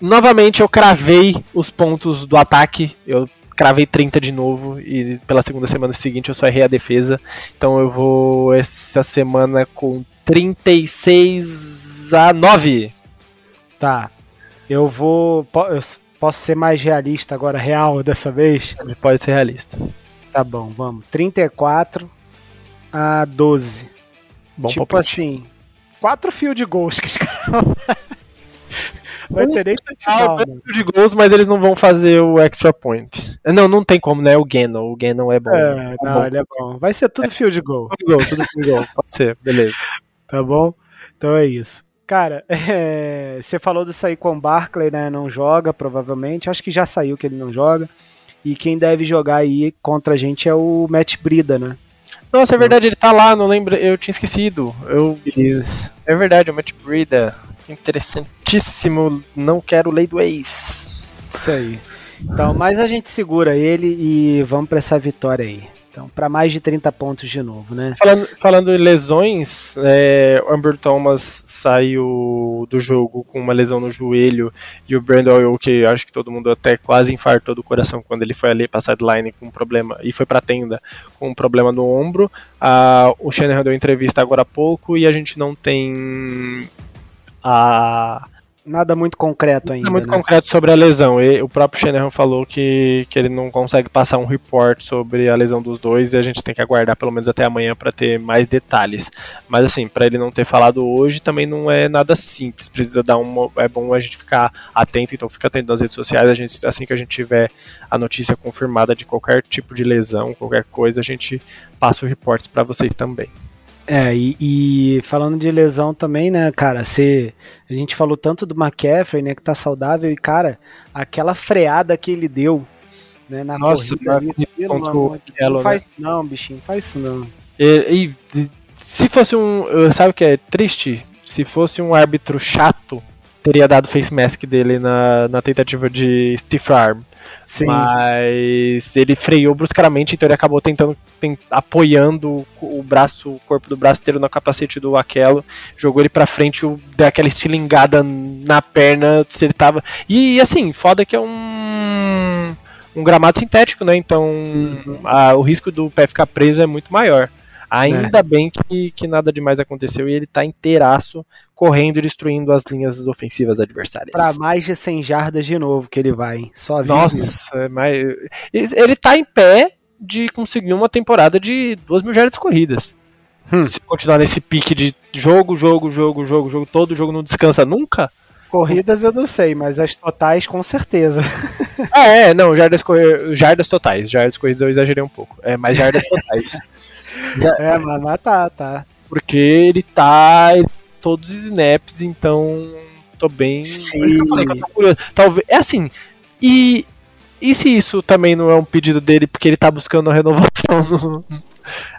Novamente eu cravei os pontos do ataque. Eu cravei 30 de novo e pela segunda semana seguinte eu só errei a defesa. Então eu vou essa semana com 36 a 9. Tá. Eu vou. Eu posso ser mais realista agora, real dessa vez? Pode ser realista. Tá bom, vamos. 34 a 12. Bom tipo palpite. assim, quatro fios de gols que os caras Vai ter nem touchdown. De gols, mas eles não vão fazer o extra point. Não, não tem como, né? O Gannon. O Gannon é bom. É, é não, bom. ele é bom. Vai ser tudo é. fio de gol. Tudo gol, tudo fio de gol. Pode ser, beleza. Tá bom? Então é isso. Cara, é, você falou do sair com o Barkley, né? Não joga, provavelmente. Acho que já saiu que ele não joga. E quem deve jogar aí contra a gente é o Matt Brida, né? Nossa, é verdade, ele tá lá, não lembro, eu tinha esquecido. Eu... Isso. É verdade, o Matt Brida. Interessantíssimo, não quero lei do ex. Isso aí. Então, mas a gente segura ele e vamos para essa vitória aí. Então, para mais de 30 pontos de novo, né? Falando, falando em lesões, é, o Amber Thomas saiu do jogo com uma lesão no joelho e o Brandon que acho que todo mundo até quase infartou do coração quando ele foi ali pra sideline com um problema e foi pra tenda com um problema no ombro. Ah, o Shanahan deu entrevista agora há pouco e a gente não tem a nada muito concreto ainda. Nada muito né? concreto sobre a lesão. E o próprio Shanahan falou que, que ele não consegue passar um report sobre a lesão dos dois e a gente tem que aguardar pelo menos até amanhã para ter mais detalhes. Mas assim, para ele não ter falado hoje também não é nada simples. Precisa dar uma. É bom a gente ficar atento, então fica atento nas redes sociais. A gente, assim que a gente tiver a notícia confirmada de qualquer tipo de lesão, qualquer coisa, a gente passa o reportes para vocês também. É, e, e, falando de lesão também, né, cara, você, a gente falou tanto do McCaffrey, né, que tá saudável, e, cara, aquela freada que ele deu, né, na Nossa, corrida, de Deus, não faz né? isso não, bichinho, faz isso não. E, e, se fosse um, sabe o que é triste? Se fosse um árbitro chato, teria dado face mask dele na, na tentativa de stiff arm. Sim. Mas ele freou bruscamente, então ele acabou tentando, tent, apoiando o braço, o corpo do braço inteiro no capacete do Aquelo, jogou ele pra frente, deu aquela estilingada na perna, se ele tava. E assim, foda que é um. um gramado sintético, né? Então uhum. a, o risco do pé ficar preso é muito maior. Ainda é. bem que, que nada demais aconteceu e ele tá inteiraço, correndo e destruindo as linhas ofensivas adversárias. Para mais de 100 jardas de novo que ele vai. Só Nossa, é mas ele tá em pé de conseguir uma temporada de 2 mil jardas corridas. Hum. Se continuar nesse pique de jogo, jogo, jogo, jogo, jogo, todo jogo não descansa nunca. Corridas eu não sei, mas as totais com certeza. ah, é, não, jardas, jardas totais. Jardas corridas eu exagerei um pouco. É, mas jardas totais. É, mas, tá, tá. Porque ele tá todos os snaps, então tô bem. Sim. Eu falei que eu tô curioso. Talvez. É assim. E. E se isso também não é um pedido dele porque ele tá buscando a renovação no,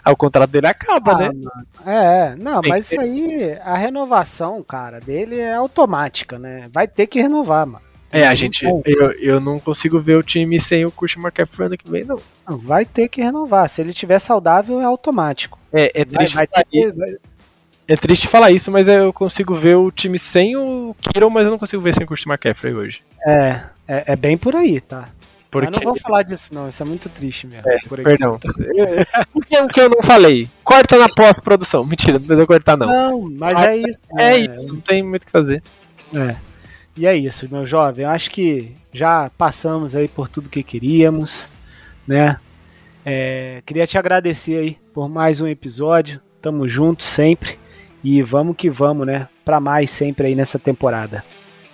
o contrato dele acaba, ah, né? Mano. É, não, Tem mas isso aí, a renovação, cara, dele é automática, né? Vai ter que renovar, mano. É, a gente. Eu, eu não consigo ver o time sem o Christian McCaffrey ano que vem, não. Vai ter que renovar. Se ele tiver saudável, é automático. É, é triste. Vai, vai ter, É triste falar isso, mas eu consigo ver o time sem o Kiro, mas eu não consigo ver sem o Christian McCaffrey hoje. É, é, é bem por aí, tá? Porque... Mas não vamos falar disso, não. Isso é muito triste mesmo. É, perdão. o que, o que eu não falei? Corta na pós-produção. Mentira, não precisa cortar, não. Não, mas, mas é isso. É, é isso, não tem muito o que fazer. É. E é isso, meu jovem. Eu acho que já passamos aí por tudo que queríamos, né? É, queria te agradecer aí por mais um episódio. Tamo junto sempre e vamos que vamos, né? Para mais sempre aí nessa temporada.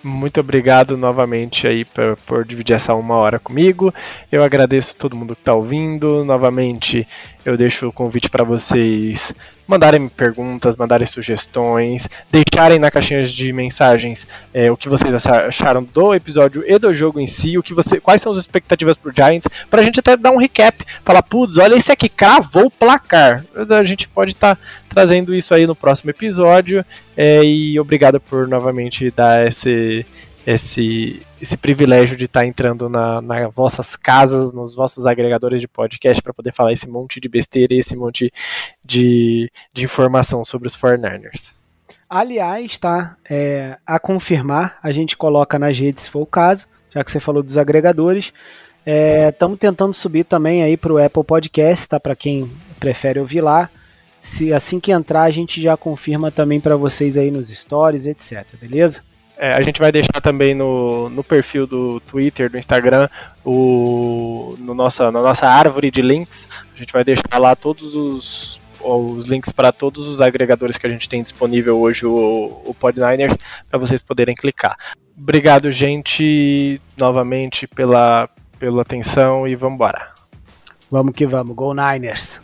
Muito obrigado novamente aí por, por, dividir essa uma hora comigo. Eu agradeço todo mundo que está ouvindo. Novamente, eu deixo o convite para vocês mandarem perguntas, mandarem sugestões, deixarem na caixinha de mensagens é, o que vocês acharam do episódio e do jogo em si, o que você, quais são as expectativas pro Giants, pra gente até dar um recap, falar, putz, olha esse aqui, cravou o placar. A gente pode estar tá trazendo isso aí no próximo episódio, é, e obrigado por novamente dar esse esse, esse privilégio de estar tá entrando na, nas vossas casas, nos vossos agregadores de podcast para poder falar esse monte de besteira esse monte de, de informação sobre os 49ers. Aliás, tá, é, a confirmar, a gente coloca nas redes se for o caso, já que você falou dos agregadores. Estamos é, tentando subir também aí para o Apple Podcast, tá? Para quem prefere ouvir lá. Se assim que entrar, a gente já confirma também para vocês aí nos stories, etc. Beleza? É, a gente vai deixar também no, no perfil do Twitter, do Instagram, o, no nossa, na nossa árvore de links. A gente vai deixar lá todos os, os links para todos os agregadores que a gente tem disponível hoje, o, o Podniners, para vocês poderem clicar. Obrigado, gente, novamente pela, pela atenção e vamos embora. Vamos que vamos, Go Niners!